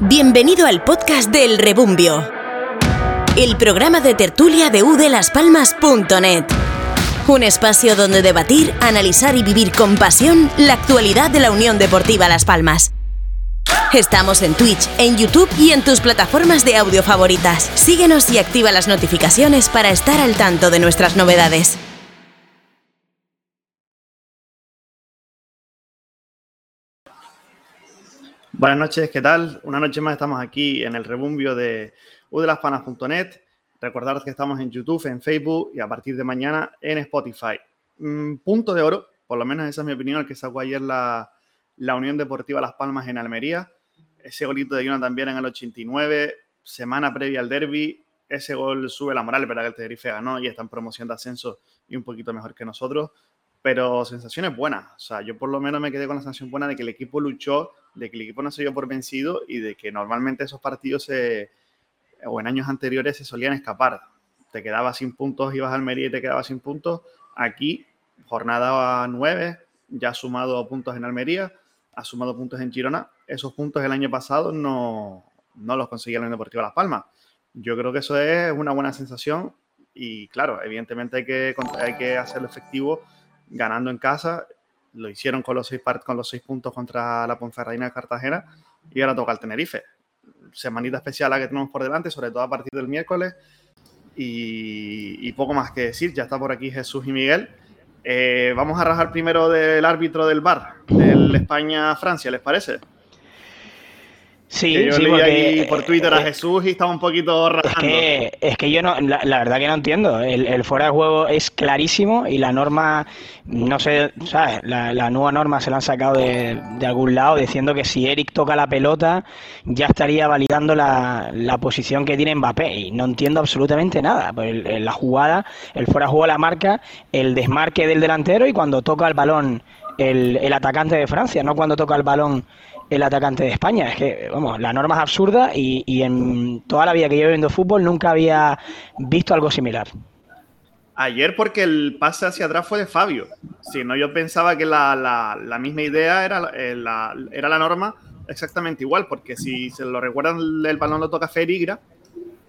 Bienvenido al podcast del Rebumbio, el programa de tertulia de udelaspalmas.net. Un espacio donde debatir, analizar y vivir con pasión la actualidad de la Unión Deportiva Las Palmas. Estamos en Twitch, en YouTube y en tus plataformas de audio favoritas. Síguenos y activa las notificaciones para estar al tanto de nuestras novedades. Buenas noches, ¿qué tal? Una noche más estamos aquí en el rebumbio de udelaspanas.net. Recordad que estamos en YouTube, en Facebook y a partir de mañana en Spotify. Mm, punto de oro, por lo menos esa es mi opinión, el que sacó ayer la, la Unión Deportiva Las Palmas en Almería. Ese golito de Yuna también en el 89, semana previa al derby. Ese gol sube la moral, pero que el Tenerife ganó y está en promoción de ascenso y un poquito mejor que nosotros pero sensaciones buenas. O sea, yo por lo menos me quedé con la sensación buena de que el equipo luchó, de que el equipo no se dio por vencido y de que normalmente esos partidos se, o en años anteriores se solían escapar. Te quedabas sin puntos, ibas a Almería y te quedabas sin puntos. Aquí, jornada 9, ya ha sumado puntos en Almería, ha sumado puntos en Girona. Esos puntos el año pasado no, no los conseguía el Deportivo Las Palmas. Yo creo que eso es una buena sensación y claro, evidentemente hay que, hay que hacerlo efectivo ganando en casa. Lo hicieron con los seis, con los seis puntos contra la Ponferradina de Cartagena y ahora toca el Tenerife. Semanita especial la que tenemos por delante, sobre todo a partir del miércoles. Y, poco más que decir, ya está por aquí Jesús y Miguel. Eh, vamos a rajar primero del árbitro del bar, del España-Francia, ¿les parece? Sí, yo sí, leí porque, ahí por Twitter a eh, Jesús y estaba un poquito rajando. Es que, es que yo no, la, la verdad que no entiendo. El, el, fuera de juego es clarísimo y la norma, no sé, ¿sabes? La, la nueva norma se la han sacado de, de, algún lado diciendo que si Eric toca la pelota ya estaría validando la, la posición que tiene Mbappé y no entiendo absolutamente nada. Pues el, el, la jugada, el fuera de juego la marca, el desmarque del delantero y cuando toca el balón el, el atacante de Francia, no cuando toca el balón el atacante de España. Es que, vamos, la norma es absurda y, y, en toda la vida que llevo viendo fútbol nunca había visto algo similar. Ayer porque el pase hacia atrás fue de Fabio. Si no, yo pensaba que la, la, la misma idea era eh, la, era la norma exactamente igual, porque si se lo recuerdan, el balón lo toca Ferigra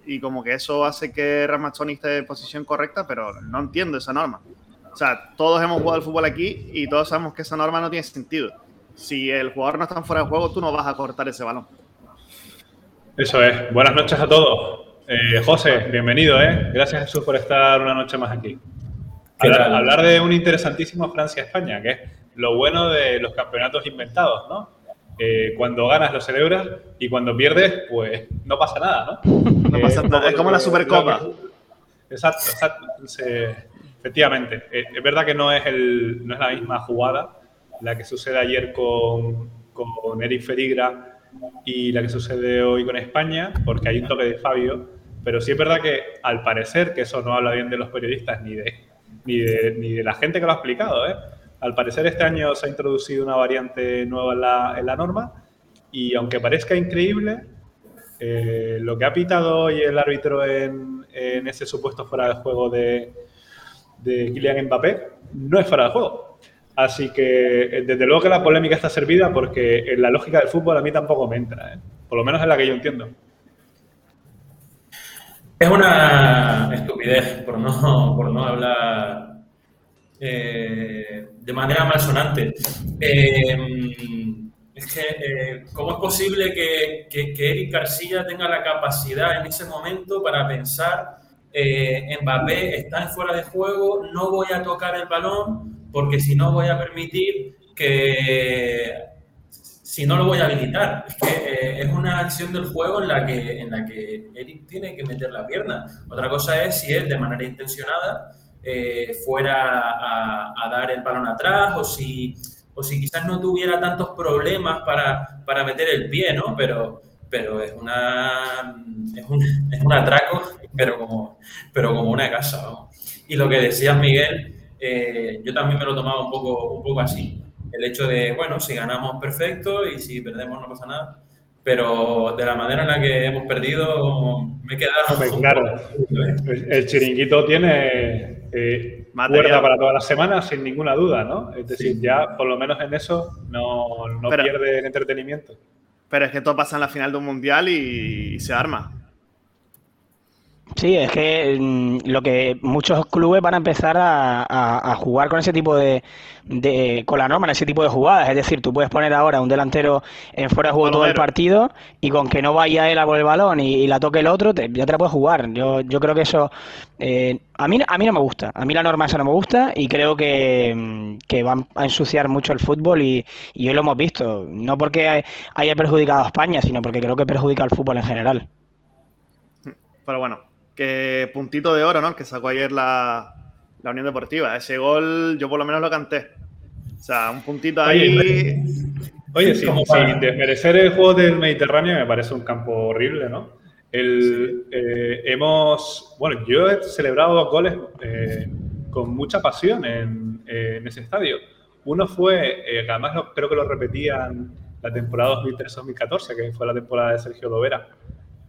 y como que eso hace que Ramazzoni esté en posición correcta, pero no entiendo esa norma. O sea, todos hemos jugado al fútbol aquí y todos sabemos que esa norma no tiene sentido si el jugador no está fuera de juego, tú no vas a cortar ese balón. Eso es. Buenas noches a todos. Eh, José, bienvenido, ¿eh? Gracias Jesús por estar una noche más aquí. Hablar, hablar de un interesantísimo Francia-España, que es lo bueno de los campeonatos inventados, ¿no? Eh, cuando ganas lo celebras y cuando pierdes, pues no pasa nada, ¿no? No pasa eh, nada, es como la Supercopa. Exacto, exacto. efectivamente, eh, es verdad que no es, el, no es la misma jugada, la que sucede ayer con, con Eric Ferigra y la que sucede hoy con España, porque hay un toque de Fabio, pero sí es verdad que al parecer, que eso no habla bien de los periodistas ni de, ni de, ni de la gente que lo ha explicado, ¿eh? al parecer este año se ha introducido una variante nueva en la, en la norma y aunque parezca increíble, eh, lo que ha pitado hoy el árbitro en, en ese supuesto fuera de juego de, de Kylian Mbappé no es fuera de juego. Así que desde luego que la polémica está servida porque en la lógica del fútbol a mí tampoco me entra, ¿eh? por lo menos es la que yo entiendo. Es una estupidez, por no, por no hablar eh, de manera malsonante. Eh, es que, eh, ¿cómo es posible que, que, que, Eric García tenga la capacidad en ese momento para pensar, Mbappé está en fuera de juego, no voy a tocar el balón, porque si no voy a permitir que, si no lo voy a habilitar, es que eh, es una acción del juego en la, que, en la que Eric tiene que meter la pierna. Otra cosa es si él de manera intencionada eh, fuera a, dar el balón atrás o si, o si quizás no tuviera tantos problemas para, para meter el pie, ¿no? Pero, pero es, una, es, un, es un atraco, pero como, pero como una casa. ¿no? Y lo que decías, Miguel, eh, yo también me lo tomaba un poco, un poco así. El hecho de, bueno, si ganamos perfecto y si perdemos no pasa nada. Pero de la manera en la que hemos perdido, me he quedado. claro, el, el, chiringuito tiene eh, cuerda para todas las semanas, sin ninguna duda, ¿no? Es decir, sí. ya por lo menos en eso no, no Pero, pierde el entretenimiento. Pero es que todo pasa en la final de un mundial y se arma. Sí, es que mm, lo que muchos clubes van a empezar a, jugar con ese tipo de, con la norma, en ese tipo de jugadas. Es decir, tú puedes poner ahora un delantero en fuera de juego todo el partido y con que no vaya él a por el balón y, la toque el otro, ya te la puedes jugar. Yo, yo creo que eso eh, a mí a mí no me gusta. A mí la norma esa no me gusta y creo que, mm, que van a ensuciar mucho el fútbol y, y hoy lo hemos visto. No porque haya perjudicado a España, sino porque creo que perjudica al fútbol en general. Pero bueno, que puntito de oro, ¿no? Que sacó ayer la, Unión Deportiva. Ese gol yo por lo menos lo canté. O sea, un puntito ahí. Oye, sí, sin desmerecer el juego del Mediterráneo me parece un campo horrible, ¿no? El, eh, hemos, bueno, yo he celebrado dos goles eh, con mucha pasión en, ese estadio. Uno fue, eh, además creo que lo repetían la temporada 2013-2014, que fue la temporada de Sergio Lovera.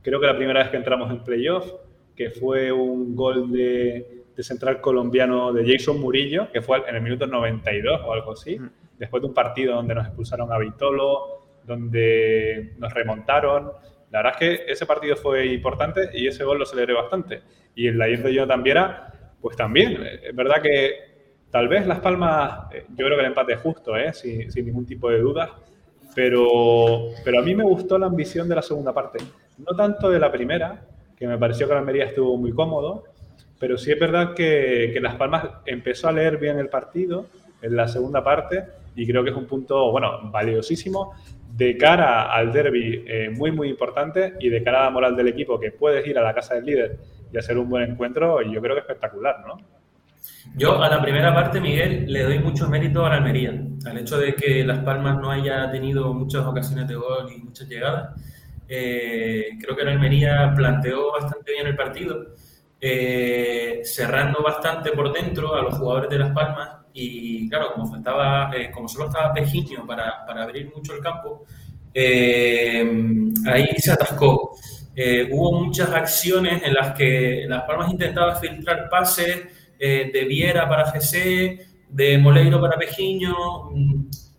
Creo que la primera vez que entramos en playoff que fue un gol de, central colombiano de Jason Murillo, que fue en el minuto 92 o algo así, después de un partido donde nos expulsaron a Vitolo, donde nos remontaron. La verdad es que ese partido fue importante y ese gol lo celebré bastante. Y en la de yo también pues también. Es verdad que tal vez Las Palmas, eh, yo creo que el empate es justo, ¿eh? sin, sin ningún tipo de dudas. Pero, pero a mí me gustó la ambición de la segunda parte. No tanto de la primera, que me pareció que la Almería estuvo muy cómodo, pero sí es verdad que, Las Palmas empezó a leer bien el partido en la segunda parte y creo que es un punto, bueno, valiosísimo de cara al derby eh, muy, muy importante y de cara a la moral del equipo, que puedes ir a la casa del líder y hacer un buen encuentro, y yo creo que espectacular, ¿no? Yo a la primera parte, Miguel, le doy mucho mérito a la Almería, al hecho de que Las Palmas no haya tenido muchas ocasiones de gol y muchas llegadas. Eh, creo que la Almería planteó bastante bien el partido, eh, cerrando bastante por dentro a los jugadores de Las Palmas y claro, como faltaba, eh, como solo estaba Pejiño para, para, abrir mucho el campo, ahí se atascó. hubo muchas acciones en las que Las Palmas intentaba filtrar pases de Viera para GC, de Moleiro para Pejiño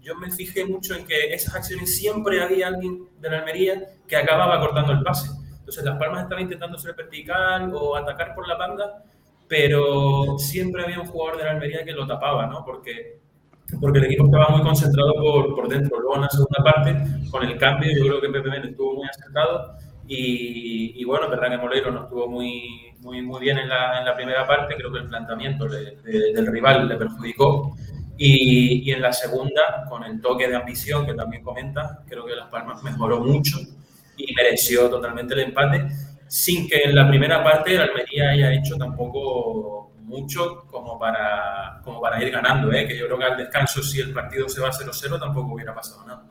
yo me fijé mucho en que esas acciones siempre había alguien de la Almería que acababa cortando el pase. Entonces Las Palmas estaba intentando ser vertical o atacar por la banda, pero siempre había un jugador de la Almería que lo tapaba, ¿no? Porque, porque el equipo estaba muy concentrado por, por dentro. Luego en la segunda parte, con el cambio, yo creo que Pepe estuvo muy acertado y, y, bueno, verdad que Moleiro no estuvo muy, muy, muy bien en la, en la primera parte, creo que el planteamiento del rival le perjudicó y, en la segunda, con el toque de ambición que también comenta, creo que Las Palmas mejoró mucho y mereció totalmente el empate, sin que en la primera parte el Almería haya hecho tampoco mucho como para, como para ir ganando, ¿eh? que yo creo que al descanso, si el partido se va a 0-0, tampoco hubiera pasado nada.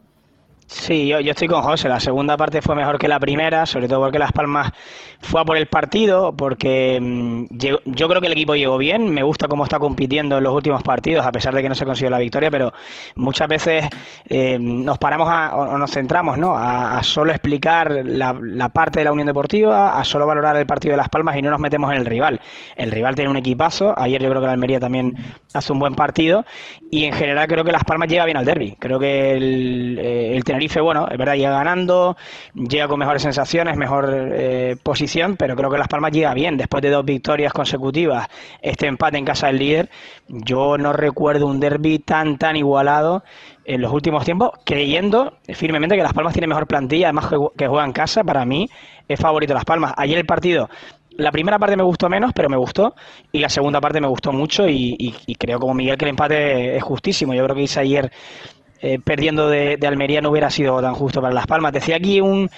Sí, yo, yo, estoy con José. La segunda parte fue mejor que la primera, sobre todo porque Las Palmas fue a por el partido, porque mm, yo creo que el equipo llegó bien. Me gusta cómo está compitiendo en los últimos partidos, a pesar de que no se consiguió la victoria, pero muchas veces eh, nos paramos o nos centramos ¿no? a, solo explicar la, parte de la Unión Deportiva, a solo valorar el partido de Las Palmas y no nos metemos en el rival. El rival tiene un equipazo. Ayer yo creo que la Almería también hace un buen partido y en general creo que Las Palmas llega bien al derby. Creo que el, eh, Tenerife, bueno, es verdad, llega ganando, llega con mejores sensaciones, mejor eh, posición, pero creo que Las Palmas llega bien. Después de dos victorias consecutivas, este empate en casa del líder, yo no recuerdo un derby tan, tan igualado en los últimos tiempos, creyendo firmemente que Las Palmas tiene mejor plantilla, además que juega en casa, para mí es favorito Las Palmas. Ayer el partido la primera parte me gustó menos, pero me gustó. Y la segunda parte me gustó mucho. Y, creo, como Miguel, que el empate es justísimo. Yo creo que hice ayer eh, perdiendo de, Almería no hubiera sido tan justo para Las Palmas. Decía aquí un.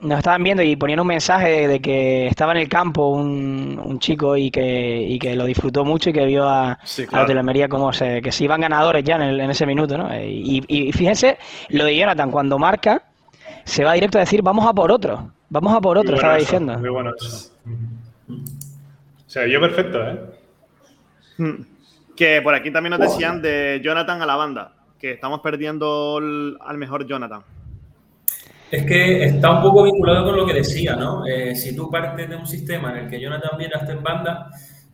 Nos estaban viendo y ponían un mensaje de, que estaba en el campo un, chico y que, que lo disfrutó mucho y que vio a, los de Almería como se, que se iban ganadores ya en, ese minuto. ¿no? Y, y, fíjense lo de Jonathan, cuando marca, se va directo a decir, vamos a por otro. Vamos a por otro, estaba diciendo. Muy bueno eso. Se vio perfecto, ¿eh? Hmm. Que por aquí también nos decían de Jonathan a la banda que estamos perdiendo al mejor Jonathan. Es que está un poco vinculado con lo que decía, ¿no? Eh, si tú partes de un sistema en el que Jonathan viene hasta en banda,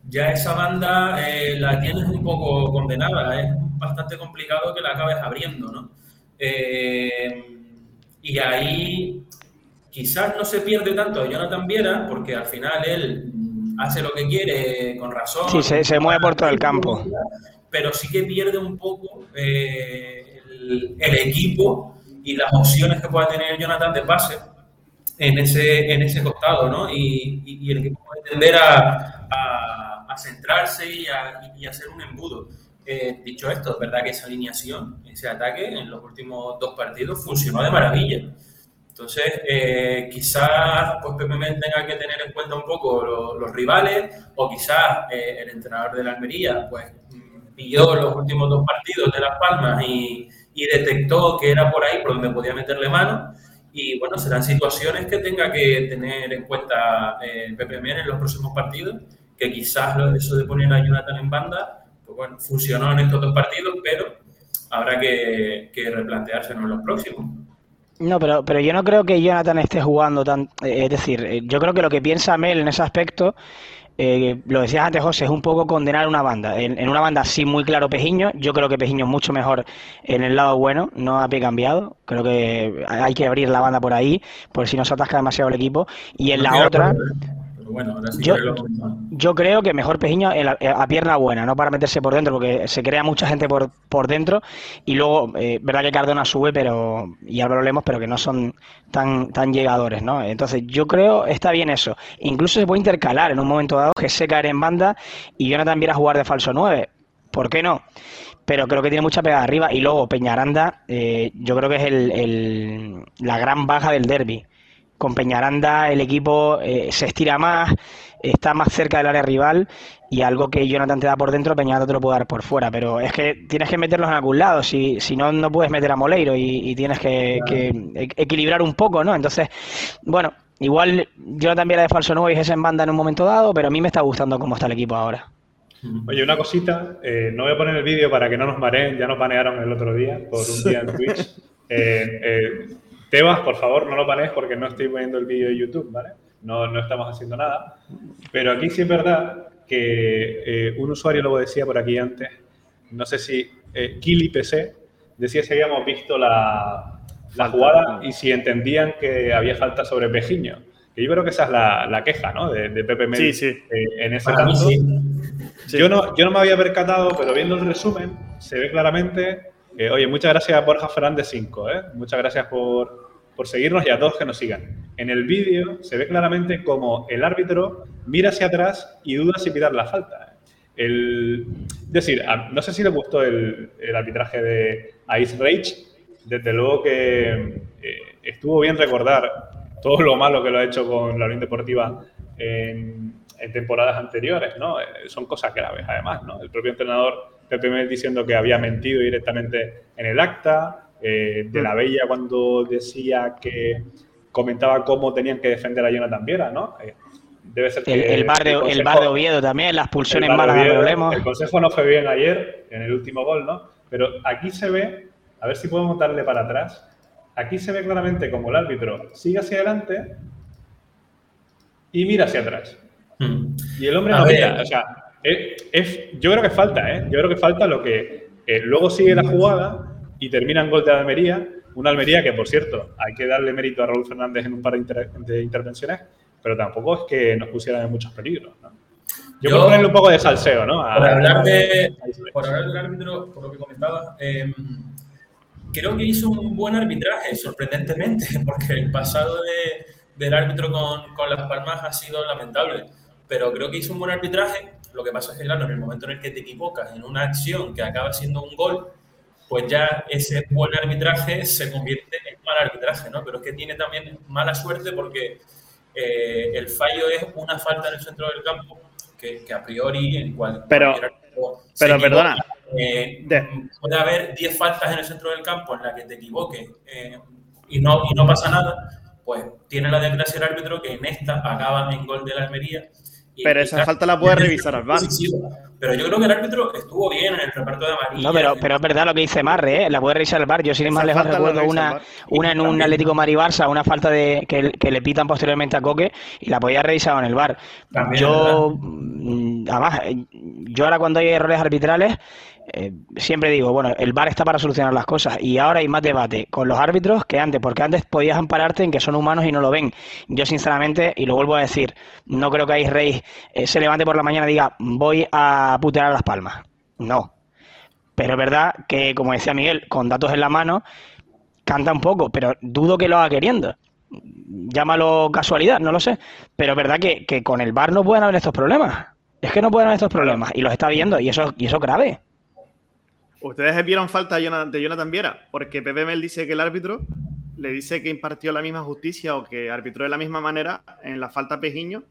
ya esa banda eh, la tienes un poco condenada. Es bastante complicado que la acabes abriendo, ¿no? Eh, Y ahí quizás no se pierde tanto a Jonathan Viera, porque al final él hace lo que quiere con razón. Sí, se, se mueve por todo el campo. Pero sí que pierde un poco el, el, equipo y las opciones que pueda tener Jonathan de pase en ese, en ese costado, ¿no? Y, y, y el equipo puede tender a, a, a centrarse y a, y hacer un embudo. Eh, dicho esto, es verdad que esa alineación, ese ataque en los últimos dos partidos funcionó de maravilla. Entonces, eh, quizás pues, Pepe Mel tenga que tener en cuenta un poco los, los rivales o quizás eh, el entrenador de la Almería pues pilló los últimos dos partidos de Las Palmas y, y, detectó que era por ahí por donde podía meterle mano. Y bueno, serán situaciones que tenga que tener en cuenta eh, Pepe en los próximos partidos, que quizás eso de poner a Jonathan en banda pues bueno, funcionó en estos dos partidos, pero habrá que, que replanteárselo en los próximos. No, pero, pero yo no creo que Jonathan esté jugando tan. Es decir, yo creo que lo que piensa Mel en ese aspecto, eh, lo decías antes, José, es un poco condenar una banda. En, en, una banda sí muy claro Pejiño, yo creo que Pejiño es mucho mejor en el lado bueno, no a pie cambiado. Creo que hay que abrir la banda por ahí, por si no se atasca demasiado el equipo. Y en la otra. Bueno, sí yo, yo, creo que mejor Pejiño a pierna buena, no para meterse por dentro, porque se crea mucha gente por, por dentro y luego, eh, verdad que Cardona sube, pero y Álvaro Lemos, pero que no son tan, tan llegadores, ¿no? Entonces yo creo está bien eso. Incluso se puede intercalar en un momento dado que se caer en banda y Jonathan viera jugar de falso 9. ¿Por qué no? Pero creo que tiene mucha pegada arriba y luego Peñaranda, eh, yo creo que es el, el, la gran baja del derby con Peñaranda el equipo eh, se estira más, está más cerca del área rival y algo que Jonathan te da por dentro, Peñaranda te lo puede dar por fuera. Pero es que tienes que meterlos en algún lado, si, si no, no puedes meter a Moleiro y, y tienes que, que, equilibrar un poco, ¿no? Entonces, bueno, igual Jonathan viera de falso nuevo y es en banda en un momento dado, pero a mí me está gustando cómo está el equipo ahora. Oye, una cosita, eh, no voy a poner el vídeo para que no nos mareen, ya nos banearon el otro día por un día en Twitch. Eh, Tebas, por favor, no lo panes porque no estoy poniendo el vídeo de YouTube, ¿vale? No, no estamos haciendo nada. Pero aquí sí es verdad que eh, un usuario lo decía por aquí antes, no sé si eh, Kili PC decía si habíamos visto la, la, jugada y si entendían que había falta sobre Pejiño. Que yo creo que esa es la, la queja, ¿no? De, de Pepe Mel sí, sí. eh, en ese caso. Sí. Yo, no, yo no me había percatado, pero viendo el resumen se ve claramente eh, oye, muchas gracias Borja Fernández 5, ¿eh? muchas gracias por, por, seguirnos y a todos que nos sigan. En el vídeo se ve claramente como el árbitro mira hacia atrás y duda si pitar la falta. El, es decir, no sé si le gustó el, el arbitraje de Ice Rage, desde luego que eh, estuvo bien recordar todo lo malo que lo ha hecho con la Unión Deportiva en, en temporadas anteriores, ¿no? Eh, son cosas graves, además, ¿no? El propio entrenador Pepe Mel diciendo que había mentido directamente en el acta, eh, de la Bella cuando decía que comentaba cómo tenían que defender a Jonathan Viera, ¿no? Eh, debe ser que el, el, bar de, el, consejo, el, bar de, Oviedo también, las pulsiones malas de Oviedo, El consejo no fue bien ayer, en el último gol, ¿no? Pero aquí se ve, a ver si podemos darle para atrás, aquí se ve claramente como el árbitro sigue hacia adelante y mira hacia atrás. Hmm. Y el hombre a no ver. mira, o sea, es, es, yo creo que falta, ¿eh? Yo creo que falta lo que eh, luego sigue la jugada y termina en gol de Almería. Una Almería que, por cierto, hay que darle mérito a Raúl Fernández en un par de, inter de intervenciones, pero tampoco es que nos pusieran en muchos peligros. ¿no? Yo, Yo ponerle un poco de salseo, ¿no? A, por, hablar de, por hablar del árbitro, por lo que comentaba, eh, creo que hizo un buen arbitraje, sorprendentemente, porque el pasado de, del árbitro con, con Las Palmas ha sido lamentable. Pero creo que hizo un buen arbitraje lo que pasa es que, claro, en el momento en el que te equivocas en una acción que acaba siendo un gol, pues ya ese buen arbitraje se convierte en mal arbitraje, ¿no? Pero es que tiene también mala suerte porque eh, el fallo es una falta en el centro del campo que, que a priori en cual, pero, pero perdona. Eh, puede haber 10 faltas en el centro del campo en la que te equivoques eh, y, no, y no pasa nada, pues tiene la desgracia el árbitro que en esta acaba en gol de la Almería pero esa falta la puede revisar al VAR. Sí, sí, pero yo creo que el árbitro estuvo bien en el reparto de amarillo. No, pero, pero es verdad lo que dice Marre, ¿eh? la puede revisar el VAR. Yo sin más lejos recuerdo una, una en un Atlético Mari-Barça, una falta de que, que, le pitan posteriormente a Coque y la podía revisar en el VAR. También, yo, ¿verdad? además, yo ahora cuando hay errores arbitrales, eh, siempre digo, bueno, el VAR está para solucionar las cosas y ahora hay más debate con los árbitros que antes, porque antes podías ampararte en que son humanos y no lo ven. Yo sinceramente, y lo vuelvo a decir, no creo que ahí Rey eh, se levante por la mañana y diga, voy a putear a las palmas. No. Pero es verdad que, como decía Miguel, con datos en la mano, canta un poco, pero dudo que lo haga queriendo. Llámalo casualidad, no lo sé. Pero es verdad que, que con el VAR no pueden haber estos problemas. Es que no pueden haber estos problemas y los está viendo y eso, y eso es grave. ¿Ustedes vieron falta de Jonathan Viera? Porque Pepe Mel dice que el árbitro le dice que impartió la misma justicia o que arbitró de la misma manera en la falta Pejiño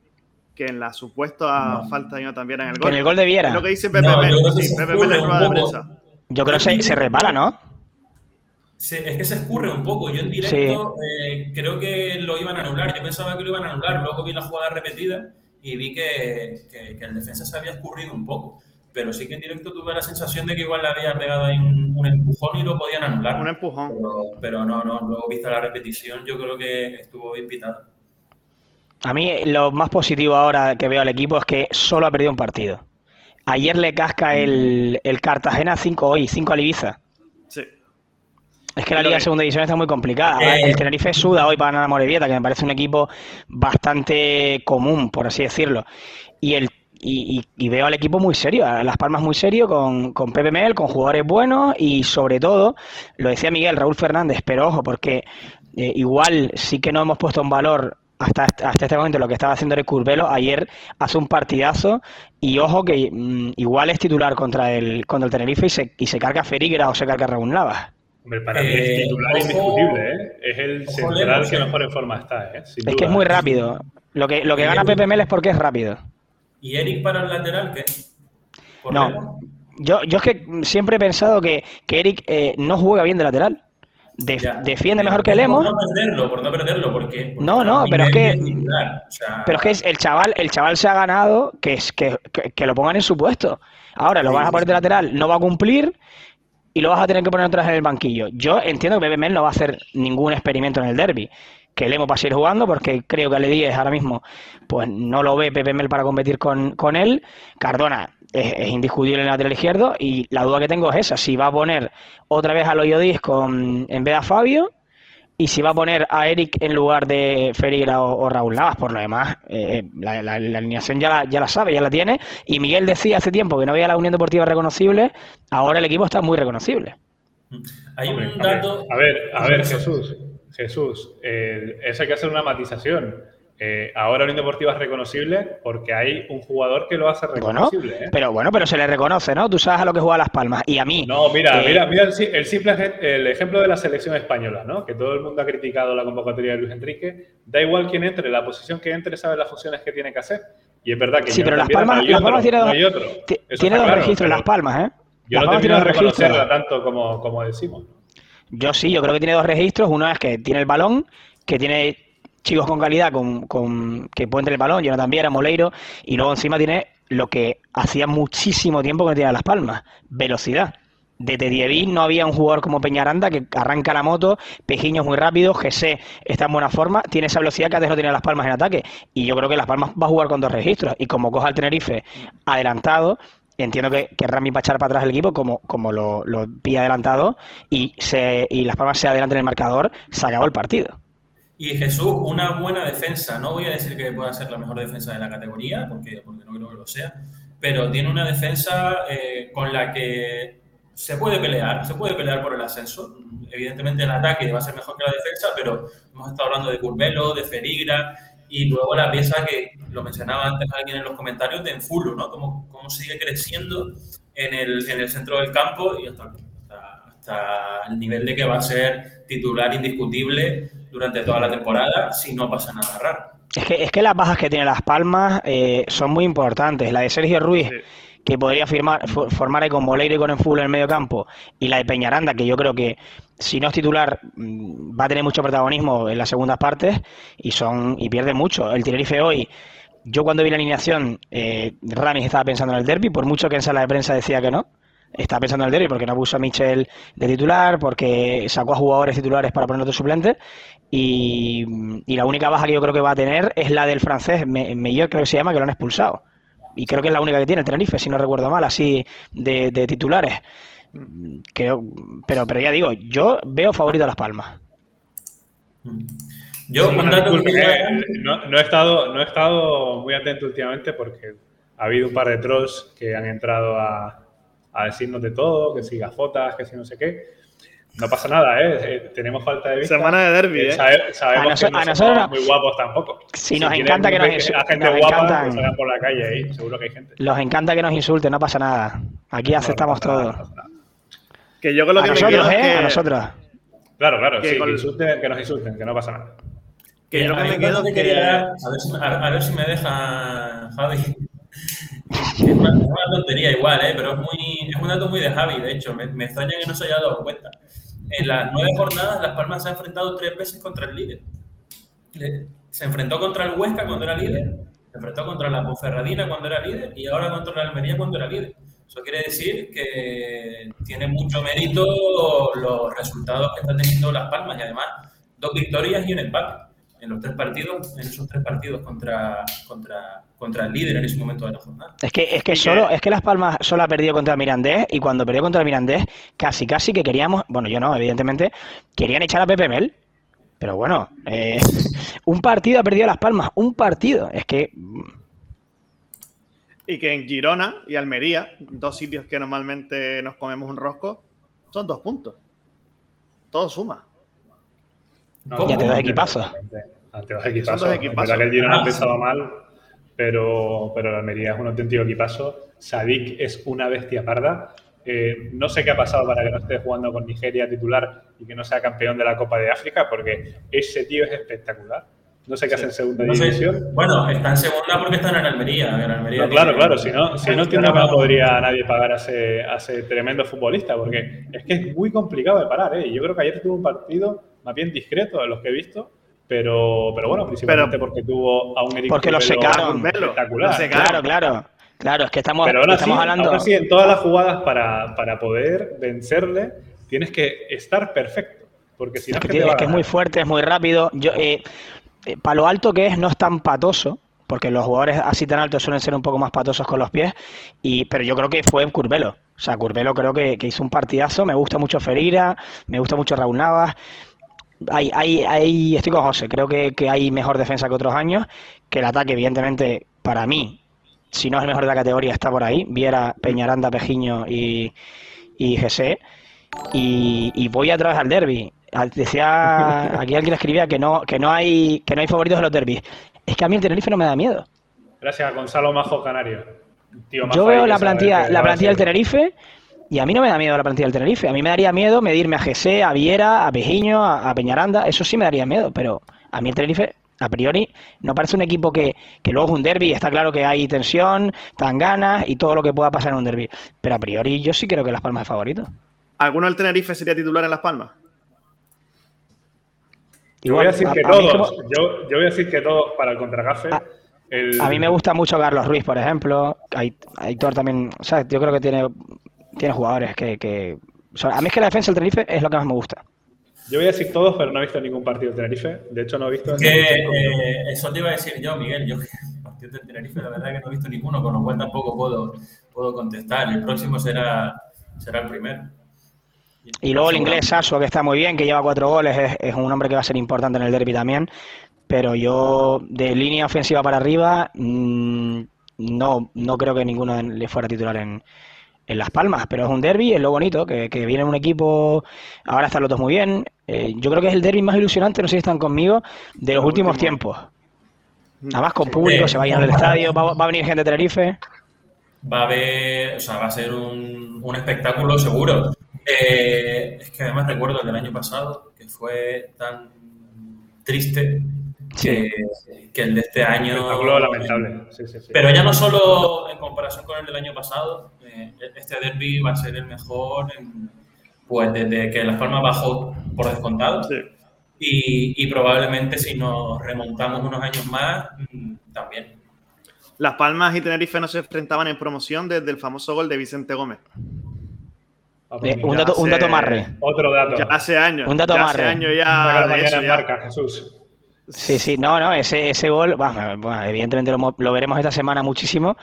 que en la supuesta falta de Jonathan Viera en el gol. En el gol de Viera. Es lo que dice Pepe Mel. Yo creo que Sí, se Pepe Mel en rueda de prensa. Yo creo que se, se resbala, ¿no? Se- es que se escurre un poco. Yo en directo eh, creo que lo iban a anular. Yo pensaba que lo iban a anular. Luego vi la jugada repetida y vi que, que- que el defensa se había escurrido un poco. Pero sí que en directo tuve la sensación de que igual le había pegado ahí un, un empujón y lo podían anular. Un empujón. Pero, pero no, no. Luego vista la repetición, yo creo que estuvo bien pitado. A mí lo más positivo ahora que veo al equipo es que solo ha perdido un partido. Ayer le casca el, el Cartagena 5 hoy, 5 al Ibiza. Sí. Es que la Liga de Segunda División está muy complicada. Eh. El Tenerife suda hoy para ganar a Morevieta, que me parece un equipo bastante común, por así decirlo. Y el y, y- y veo al equipo muy serio, a Las Palmas muy serio, con, con Pepe Mel, con jugadores buenos y sobre todo, lo decía Miguel, Raúl Fernández, pero ojo, porque eh, igual sí que no hemos puesto en valor hasta, hasta este momento lo que estaba haciendo el Curvelo. Ayer hace un partidazo y ojo que mm, igual es titular contra el, contra el Tenerife y se, y se carga Ferigra o se carga Raúl Navas. Hombre, para mí Eh, es titular ojo- indiscutible, ¿eh? Es el central que eh. mejor en forma está, ¿eh? Sin Es que es muy rápido. Lo que, lo que gana Pepe Mel es porque es rápido. ¿Y Eric para el lateral qué? ¿Por No. Yo, yo es que siempre he pensado que, que Eric eh, no juega bien de lateral. De- Ya. defiende mejor que Por Lemos, no perderlo, por no perderlo, porque. porque No, no, pero es que- o sea, pero es que es- el chaval, el chaval se ha ganado que, es, que, que- que lo pongan en su puesto. Ahora lo Sí, vas a poner de lateral, no va a cumplir y lo vas a tener que poner vez en el banquillo. Yo entiendo que Mel no va a hacer ningún experimento en el derby. Que Lemo va a seguir jugando porque creo que Ale Díez ahora mismo pues no lo ve Pepe Mel para competir con, con él. Cardona es, es indiscutible en el lateral izquierdo y la duda que tengo es esa, si va a poner otra vez a Loyo Díez con, en vez de a Fabio y si va a poner a Eric en lugar de Ferreira o, o Raúl Navas. Por lo demás, eh, la, la- la alineación ya la, ya la sabe, ya la tiene. Y Miguel decía hace tiempo que no había la Unión Deportiva reconocible, ahora el equipo está muy reconocible. Hay un a ver, dato. A ver, a ver, Jesús. Jesús, eh, eso hay que hacer una matización. Eh, ahora Unión Deportiva es reconocible porque hay un jugador que lo hace Bueno, reconocible. ¿eh? pero bueno, pero se le reconoce, ¿no? Tú sabes a lo que juega Las Palmas. Y a mí. No, mira, eh, mira, mira el, el simple el ejemplo de la selección española, ¿no? Que todo el mundo ha criticado la convocatoria de Luis Enrique. Da igual quién entre, la posición que entre sabe las funciones que tiene que hacer. Y es verdad que Sí, pero Las Palmas, no Las tiene no dos, Eso tiene dos claro, registros, Las Palmas, ¿eh? Yo Las no termino de reconocerla tanto como, como decimos. Yo sí, yo creo que tiene dos registros. Uno es que tiene el balón, que tiene chicos con calidad con, con- que pueden tener el balón, Jonathan Viera, Moleiro, y luego encima tiene lo que hacía muchísimo tiempo que tenía Las Palmas, velocidad. Desde Dievi no había un jugador como Peñaranda que arranca la moto, Pejiño es muy rápido, Gese está en buena forma, tiene esa velocidad que antes no tenía Las Palmas en ataque. Y yo creo que Las Palmas va a jugar con dos registros. Y como coja el Tenerife adelantado, entiendo que, que Rami va para atrás el equipo como, como lo, lo adelantado y, se, y Las Palmas se adelanta en el marcador, se acabó el partido. Y Jesús, una buena defensa. No voy a decir que pueda ser la mejor defensa de la categoría, porque, porque no creo que lo sea, pero tiene una defensa eh, con la que se puede pelear, se puede pelear por el ascenso. Evidentemente el ataque va a ser mejor que la defensa, pero hemos estado hablando de Curvelo, de Ferigra, y luego la pieza que lo mencionaba antes alguien en los comentarios de Enfulo, ¿no? Cómo, cómo sigue creciendo en el, en el centro del campo y hasta, hasta, hasta el nivel de que va a ser titular indiscutible durante toda la temporada si no pasa nada raro. Es que, es que las bajas que tiene Las Palmas eh, son muy importantes. La de Sergio Ruiz, Sí. Que podría firmar, fo- formar ahí con Moleiro y con Enfulo en el medio campo, y la de Peñaranda, que yo creo que si no es titular mm, va a tener mucho protagonismo en las segundas partes y son y pierde mucho. El Tenerife hoy, yo cuando vi la alineación, eh, Ramis estaba pensando en el derby, por mucho que en sala de prensa decía que no. Estaba pensando en el derby porque no puso a Michel de titular, porque sacó a jugadores titulares para poner otros suplentes. Y, la única baja que yo creo que va a tener es la del francés, Me- Mellor creo que se llama, que lo han expulsado. Y creo que es la única que tiene el Tenerife, si no recuerdo mal, así de, de titulares. Creo, pero, pero ya digo, yo veo favorito a Las Palmas. Yo, no, he estado, no he estado muy atento últimamente porque ha habido un par de trolls que han entrado a, a decirnos de todo, que si gafotas, que si no sé qué. No pasa nada, ¿eh? eh tenemos falta de vista. Semana de derby, ¿eh? sabemos que no somos muy guapos tampoco. Si, nos encanta que nos insulten. gente nos guapa, encanta... por la calle ahí, seguro que hay gente. Los encanta que nos insulten, no pasa nada. Aquí aceptamos todo. que yo con lo a que nosotros, me ¿eh? A nosotros. Claro, claro, que, sí, que, insulten, que nos insulten, que no pasa nada. Que yo lo que me quedo que... que... A, ver si, a, ver si me deja Javi. Es una, tontería igual, ¿eh? pero es, muy, es un dato muy de Javi, de hecho. Me, me extraña que no se haya dado cuenta en las nueve jornadas, Las Palmas se ha enfrentado tres veces contra el líder. Se enfrentó contra el Huesca cuando era líder, se enfrentó contra la Ponferradina cuando era líder y ahora contra la Almería cuando era líder. Eso quiere decir que tiene mucho mérito los resultados que está teniendo Las Palmas y además dos victorias y un empate en los tres partidos, en esos tres partidos contra, contra, contra el líder en ese momento de la jornada. Es que, es que solo, es que Las Palmas solo ha perdido contra el Mirandés y cuando perdió contra el Mirandés, casi casi que queríamos, bueno, yo no, evidentemente, querían echar a Pepe Mel. Pero bueno, eh, un partido ha perdido Las Palmas, un partido. Es que. Y que en Girona y Almería, dos sitios que normalmente nos comemos un rosco, son dos puntos. Todo suma. ya te da equipazo. Te das equipazo. Es verdad que el Girona ha empezado mal, pero, pero la Almería es un auténtico equipazo. Sadik es una bestia parda. Eh, no sé qué ha pasado para que no esté jugando con Nigeria titular y que no sea campeón de la Copa de África, porque ese tío es espectacular. No sé qué hace en segunda división. Bueno, está en segunda porque está en Almería. En Almería claro, claro. Si no, si no entiendo que no podría nadie pagar a ese, a ese, tremendo futbolista, porque es que es muy complicado de parar. ¿eh? Yo creo que ayer tuvo un partido más bien discreto de los que he visto pero, pero bueno, principalmente porque tuvo a un Eric Porque lo secaron. Espectacular. Claro, claro. Claro, es que estamos, pero ahora estamos hablando. Ahora sí, en todas las jugadas para, para poder vencerle, tienes que estar perfecto. Porque si no, es que, es, que es muy fuerte, es muy rápido. Yo, eh, eh, para lo alto que es, no es tan patoso, porque los jugadores así tan altos suelen ser un poco más patosos con los pies, y, pero yo creo que fue Curvelo. O sea, Curvelo creo que, que hizo un partidazo. Me gusta mucho Ferira, me gusta mucho Raúl Navas hay, hay, hay, estoy con José, creo que, hay mejor defensa que otros años, que el ataque, evidentemente, para mí, si no es el mejor de la categoría, está por ahí. Viera Peñaranda, Pejiño y, y GC. Y, voy a través al derby. Decía, aquí alguien escribía que no, que no hay, que no hay favoritos de los derbis. Es que a mí el Tenerife no me da miedo. Gracias a Gonzalo Majo Canario. Yo veo la plantilla, la plantilla del Tenerife y a mí no me da miedo la plantilla del Tenerife. A mí me daría miedo medirme a GC, a Viera, a Pejiño, a, Peñaranda. Eso sí me daría miedo, pero a mí el Tenerife a priori no parece un equipo que, que luego es un derby, está claro que hay tensión, tan ganas y todo lo que pueda pasar en un derby. Pero a priori yo sí creo que Las Palmas es favorito. ¿Alguno del Tenerife sería titular en Las Palmas? yo voy a decir que todos. Yo, yo, voy a decir que todos para el contragafe. A, mí me gusta mucho Carlos Ruiz, por ejemplo. Aitor también. O sea, yo creo que tiene tiene jugadores que, que... a mí es que la defensa del Tenerife es lo que más me gusta. Yo voy a decir todos, pero no he visto ningún partido del Tenerife. De hecho, no he visto... Que, eh, eso te iba a decir yo, Miguel. Yo partido del Tenerife, la verdad que no he visto ninguno, con lo cual tampoco puedo, puedo contestar. El próximo será, será el primero. Y luego el inglés Sasua, que está muy bien, que lleva cuatro goles, es, es, un hombre que va a ser importante en el derby también. Pero yo, de línea ofensiva para arriba, mmm, no, no creo que ninguno le fuera titular en, en Las Palmas, pero es un derby, es lo bonito, que, viene un equipo, ahora están los dos muy bien. Eh, yo creo que es el derby más ilusionante, no sé si están conmigo, de los últimos tiempos. Nada más con público, se va a ir al estadio, va, a venir gente de Tenerife. Va a haber, o sea, va a ser un, un espectáculo seguro. Eh, es que además recuerdo el del año pasado, que fue tan triste que, el de este año. lamentable. Pero ya no solo en comparación con el del año pasado, eh, este derby va a ser el mejor pues desde que Las Palmas bajó por descontado. Y, y, probablemente si nos remontamos unos años más, mm, también. Las Palmas y Tenerife no se enfrentaban en promoción desde el famoso gol de Vicente Gómez. Eh, un, dato, un dato marre. Otro dato. Ya hace años. Un dato ya marre. Hace años ya. De eso, ya. Marca, Jesús. Sí, sí, no, no, ese, ese gol, bueno, evidentemente lo, veremos esta semana muchísimo,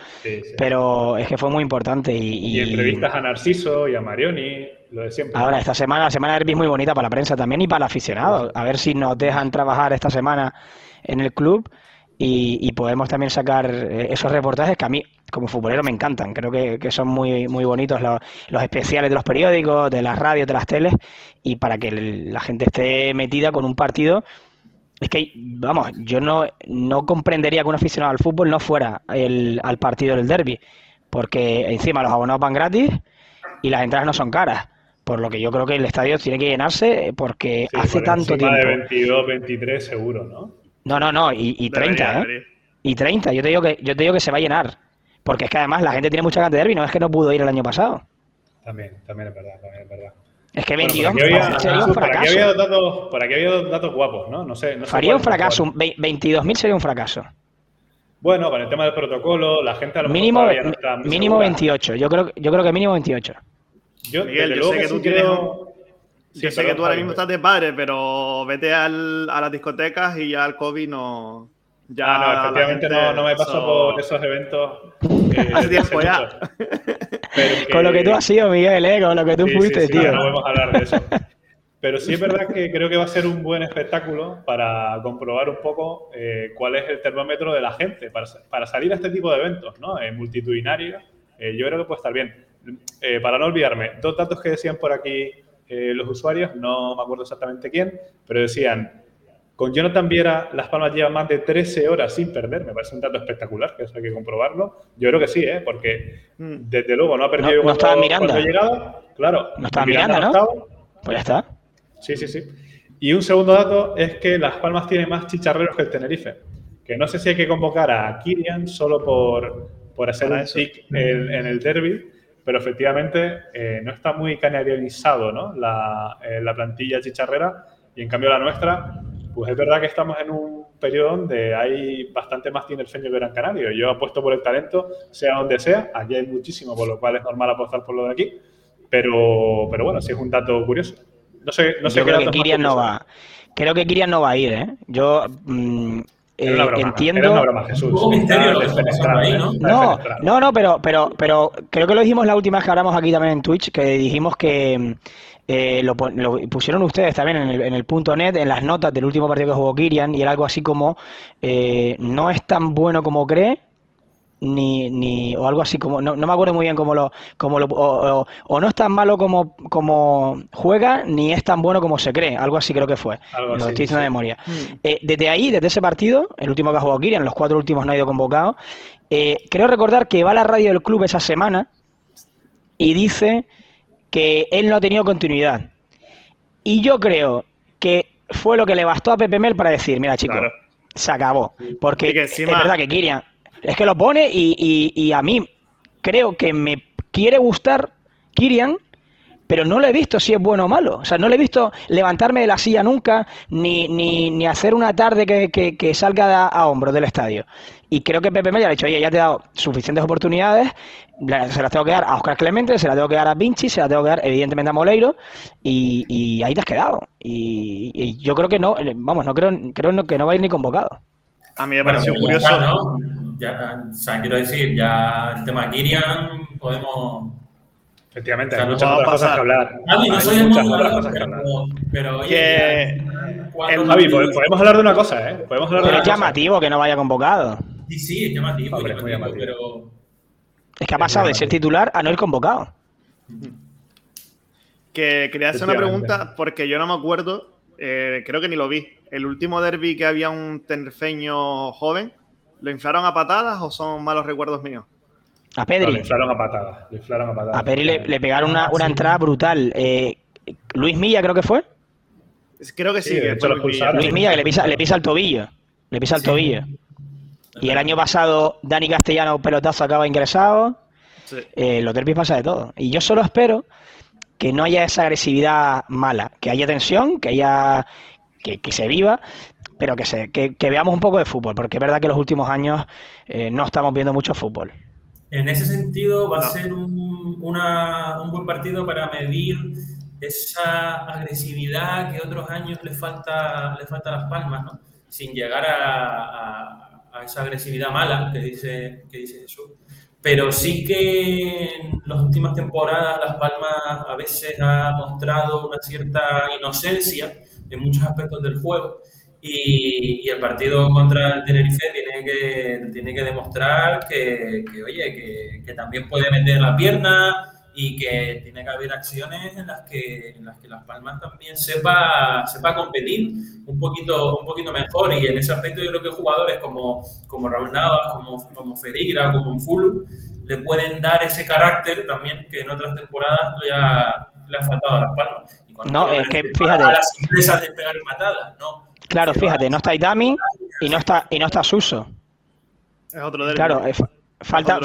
pero es que fue muy importante. Y, y, entrevistas a Narciso y a Marioni, lo de siempre. Ahora, esta semana, la semana de derby es muy bonita para la prensa también y para el aficionado. A ver si nos dejan trabajar esta semana en el club y, podemos también sacar eh, esos reportajes que a mí, como futbolero, me encantan. Creo que, son muy, muy bonitos los, los, especiales de los periódicos, de las radios, de las teles, y para que la gente esté metida con un partido es que, vamos, yo no, no comprendería que un aficionado al fútbol no fuera el, al partido del derby, porque encima los abonados van gratis y las entradas no son caras. Por lo que yo creo que el estadio tiene que llenarse porque hace tanto tiempo. de 22, 23 seguro, ¿no? No, no, no, y, y 30, ¿eh? Y 30, yo te, digo que, yo te digo que se va a llenar. Porque es que además la gente tiene mucha ganas de derby, no es que no pudo ir el año pasado. También, también es verdad, también es verdad. Es que 22 sería un fracaso. Por aquí había datos, por aquí había datos guapos, ¿no? No sé. No Faría un fracaso. 22.000 sería un fracaso. Bueno, con el tema del protocolo, la gente a lo mínimo, mejor no está Mínimo 28. Yo creo, yo creo que mínimo 28. Yo, Miguel, yo sé que, tú tienes... yo sé que tú ahora mismo estás de padre, pero vete al, a las discotecas y ya el COVID no... Ya ah, no, efectivamente no, no, me paso por esos eventos. Eh, Hace tiempo ya. Con lo que tú has sido, Miguel, ¿eh? con lo que tú fuiste, tío. No, podemos hablar de eso. Pero sí es verdad que creo que va a ser un buen espectáculo para comprobar un poco eh, cuál es el termómetro de la gente, para, para, salir a este tipo de eventos, ¿no? Eh, multitudinarios, eh, yo creo que puede estar bien. Eh, para no olvidarme, dos datos que decían por aquí los usuarios, no me acuerdo exactamente quién, pero decían con Jonathan Viera, Las Palmas lleva más de 13 horas sin perder. Me parece un dato espectacular, que eso hay que comprobarlo. Yo creo que sí, ¿eh? porque mm. desde luego no ha perdido no, no estaba mirando. llegado. Claro. No estaba mirando, ¿no? Pues ya está. Sí, sí, sí. Y un segundo dato es que Las Palmas tiene más chicharreros que el Tenerife. Que no sé si hay que convocar a Kirian solo por, por hacer un stick en, el derby, pero efectivamente eh, no está muy canarianizado ¿no? la, eh, la plantilla chicharrera y en cambio la nuestra pues es verdad que estamos en un periodo donde hay bastante más tinerfeño que Gran Canario. Yo apuesto por el talento, sea donde sea. Aquí hay muchísimo, por lo cual es normal apostar por lo de aquí. Pero, pero bueno, sí es un dato curioso. No sé, no sé Yo creo que Kirian no va. Creo que Kirian no va a ir, ¿eh? Yo mm, eh, entiendo. Era una broma, Jesús. ¿no? No, no, pero, pero, pero creo que lo dijimos la última vez que hablamos aquí también en Twitch, que dijimos que eh, lo, pusieron ustedes también en el, en el, punto net, en las notas del último partido que jugó Kirian, y era algo así como, eh, no es tan bueno como cree, ni, ni o algo así como, no, me acuerdo muy bien cómo lo, como lo o, no es tan malo como, como juega, ni es tan bueno como se cree, algo así creo que fue, lo estoy diciendo de memoria. Mm. Eh, desde ahí, desde ese partido, el último que ha jugado Kirian, los cuatro últimos no ha ido convocado, creo recordar que va a la radio del club esa semana y dice que él no ha tenido continuidad. Y yo creo que fue lo que le bastó a Pepe Mel para decir, mira chicos, se acabó. Porque es verdad que Kirian, es que lo pone y, y, a mí creo que me quiere gustar Kirian, pero no lo he visto si es bueno o malo. O sea, no le he visto levantarme de la silla nunca, ni, ni, ni hacer una tarde que, que, salga a, a hombros del estadio. Y creo que Pepe Mel ha dicho, oye, ya te he dado suficientes oportunidades, se las tengo que dar a Oscar Clemente, se las tengo que dar a Vinci, se las tengo que dar evidentemente a Moleiro y, ahí te has quedado. Y, yo creo que no, vamos, no creo, creo que no va a ir ni convocado. A mí me pareció curioso. ¿no? Ya, o sea, quiero decir, ya el tema Kirian podemos... Efectivamente, hay muchas otras cosas que hablar. Javi, no soy muchas otras cosas que hablar. Pero, oye, Javi, podemos hablar de una cosa, ¿eh? Podemos hablar pero es llamativo que no vaya convocado. Sí, sí, es llamativo, Hombre, llamativo, llamativo. pero es que ha pasado de ser titular a no ir convocado. Que quería hacer una pregunta porque yo no me acuerdo, eh, creo que ni lo vi. El último derby que había un tenerfeño joven, ¿lo inflaron a patadas o son malos recuerdos míos? A Pedri. le inflaron a patadas. Le inflaron a, patadas. a Pedri le, pegaron una, entrada brutal. Eh, Luis Milla creo que fue. Creo que sí. que Luis Milla que le pisa, le pisa el tobillo. Le pisa el tobillo. Y el año pasado Dani Castellano pelotazo acaba ingresado. Eh, los derbis pasa de todo. Y yo solo espero que no haya esa agresividad mala, que haya tensión, que haya que, se viva, pero que, se, que, veamos un poco de fútbol, porque es verdad que los últimos años eh, no estamos viendo mucho fútbol. En ese sentido, va a ser un, un buen partido para medir esa agresividad que otros años le falta, le falta a Las Palmas, ¿no? sin llegar a, esa agresividad mala que dice, que dice Jesús. Pero sí que en las últimas temporadas Las Palmas a veces ha mostrado una cierta inocencia en muchos aspectos del juego. Y, el partido contra el Tenerife tiene que, tiene que demostrar que, oye, que, que, también puede meter la pierna, y que tiene que haber acciones en las que, en las, que las Palmas también sepa, sepa competir un poquito, un poquito mejor y en ese aspecto yo creo que jugadores como, como Raúl Navas, como, como Fedigra, como Fulu, le pueden dar ese carácter también que en otras temporadas le ha, le ha faltado a las Palmas. no, es que fíjate. A las empresas de pegar matadas, no. Claro, fíjate, no está Itami y no está, y no está Suso. Es otro de Claro, es, Falta,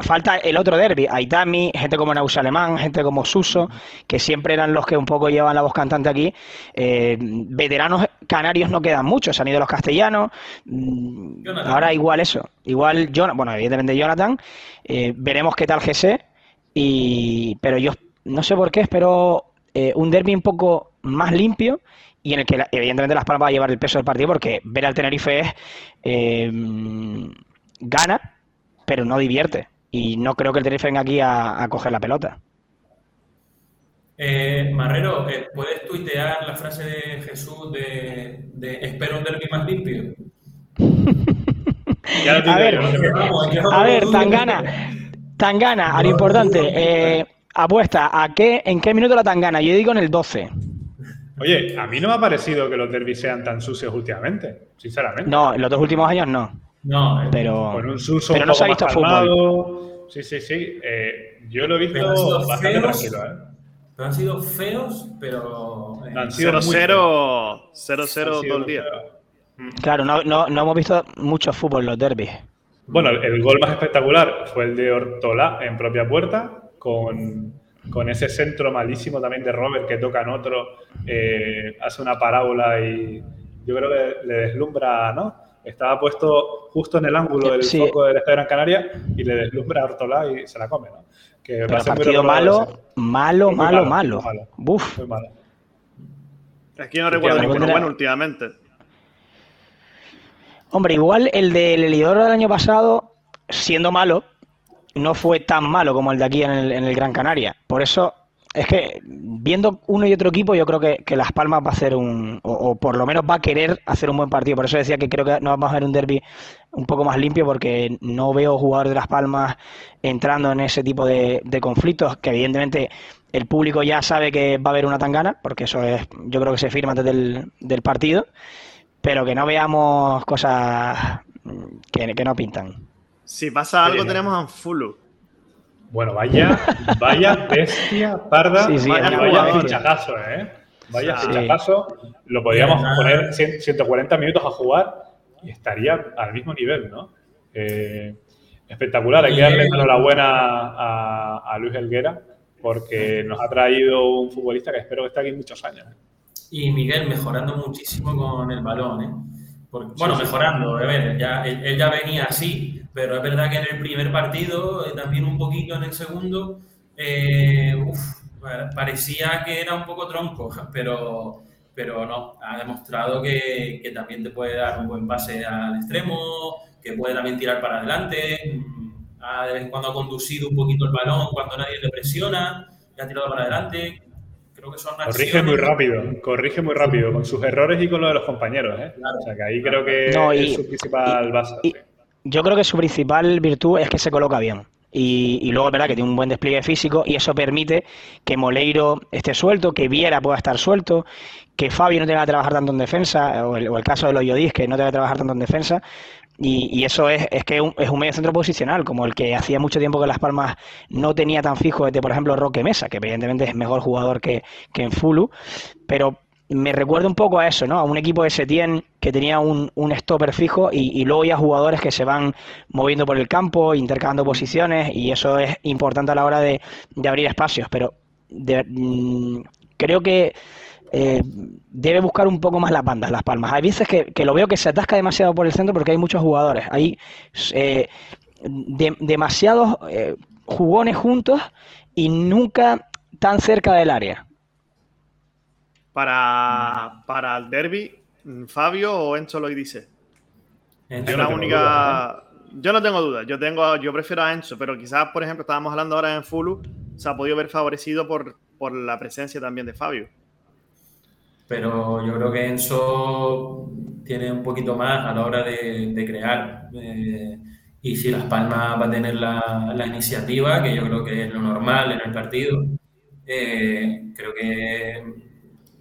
falta, el otro derby, Aitami, gente como Naus Alemán, gente como Suso, que siempre eran los que un poco llevan la voz cantante aquí. Eh, veteranos canarios no quedan muchos, han ido los castellanos. Mm, ahora igual eso, igual Jonathan, bueno, evidentemente Jonathan, eh, veremos qué tal GC, y, pero yo no sé por qué, espero eh, un derby un poco más limpio y en el que evidentemente Las Palmas va a llevar el peso del partido porque ver al Tenerife es gana pero no divierte. Y no creo que el Tenerife venga aquí a, coger la pelota. Eh, Marrero, eh, ¿puedes tuitear la frase de Jesús de, espero un derby más limpio? a, ver, a ver, Tangana, Tangana, a lo importante, eh, apuesta, ¿a qué, ¿en qué minuto la Tangana? Yo digo en el 12. Oye, a mí no me ha parecido que los derbis sean tan sucios últimamente, sinceramente. No, en los dos últimos años no. No, eh, pero, pero no se ha visto fútbol. Sí, sí, sí. Eh, yo lo he visto bastante tranquilo. ¿eh? Pero han sido feos, pero. han sido 0-0 todo el día. Claro, no, no, no, hemos visto mucho fútbol en los derbis. Bueno, el gol más espectacular fue el de Ortola en propia puerta, con, con ese centro malísimo también de Robert que toca en otro, hace una parábola y yo creo que le deslumbra, ¿no? Estaba puesto justo en el ángulo del foco del Estadio Gran Canaria y le deslumbra a Ortola y se la come, ¿no? Que Pero partido malo, malo, malo, malo, malo, Buf. Muy malo. Es que yo no recuerdo ninguno bueno últimamente. Hombre, igual el del Elidor del año pasado, siendo malo, no fue tan malo como el de aquí en el, en el Gran Canaria. Por eso es que viendo uno y otro equipo, yo creo que, Las Palmas va a hacer un, o, por lo menos va a querer hacer un buen partido. Por eso decía que creo que no vamos a ver un derby un poco más limpio, porque no veo jugadores de Las Palmas entrando en ese tipo de, conflictos, que evidentemente el público ya sabe que va a haber una tangana, porque eso es, yo creo que se firma antes del, partido, pero que no veamos cosas que, no pintan. Si pasa algo, tenemos a Fulu bueno, vaya, vaya bestia parda, vaya, fichajazo, ¿eh? Vaya fichajazo. Lo podríamos poner 140 minutos a jugar y estaría al mismo nivel, ¿no? Eh, espectacular. Hay que darle enhorabuena a, a Luis Helguera porque nos ha traído un futbolista que espero que esté aquí muchos años. ¿eh? Y Miguel mejorando muchísimo con el balón, ¿eh? Bueno, mejorando, a ver, ya, él, ya venía así, pero es verdad que en el primer partido, eh, también un poquito en el segundo, eh, parecía que era un poco tronco, pero, pero no, ha demostrado que, que, también te puede dar un buen pase al extremo, que puede también tirar para adelante, mm, ha, de vez en cuando ha conducido un poquito el balón cuando nadie le presiona, y ha tirado para adelante. Creo que son corrige muy rápido, corrige muy rápido con sus errores y con lo de los compañeros. ¿eh? O sea que ahí creo que es su principal base yo creo que su principal virtud es que se coloca bien. Y, luego es verdad que tiene un buen despliegue físico y eso permite que Moleiro esté suelto, que Viera pueda estar suelto, que Fabio no tenga que trabajar tanto en defensa, o el, caso de los Yodis, que no tenga que trabajar tanto en defensa. Y, eso es, es que es un medio centro posicional, como el que hacía mucho tiempo que Las Palmas no tenía tan fijo desde, por ejemplo, Roque Mesa, que evidentemente es mejor jugador que, que en Fulu, pero me recuerda un poco a eso, ¿no? A un equipo de Setien que tenía un, un stopper fijo y, luego ya jugadores que se van moviendo por el campo, intercambiando posiciones y eso es importante a la hora de, abrir espacios, pero mm, creo que eh, debe buscar un poco más las bandas, las palmas. Hay veces que, lo veo que se atasca demasiado por el centro porque hay muchos jugadores, hay eh, demasiados eh, jugones juntos y nunca tan cerca del área para, para el derby, ¿Fabio o Enzo lo dice? Enzo. la tengo única. Yo no tengo dudas. Yo tengo, yo prefiero a Enzo, pero quizás, por ejemplo, estábamos hablando ahora en Fulu, se ha podido ver favorecido por, por la presencia también de Fabio. Pero yo creo que Enzo tiene un poquito más a la hora de, crear. Eh, y si Las Palmas va a tener la, la iniciativa, que yo creo que es lo normal en el partido, eh, creo que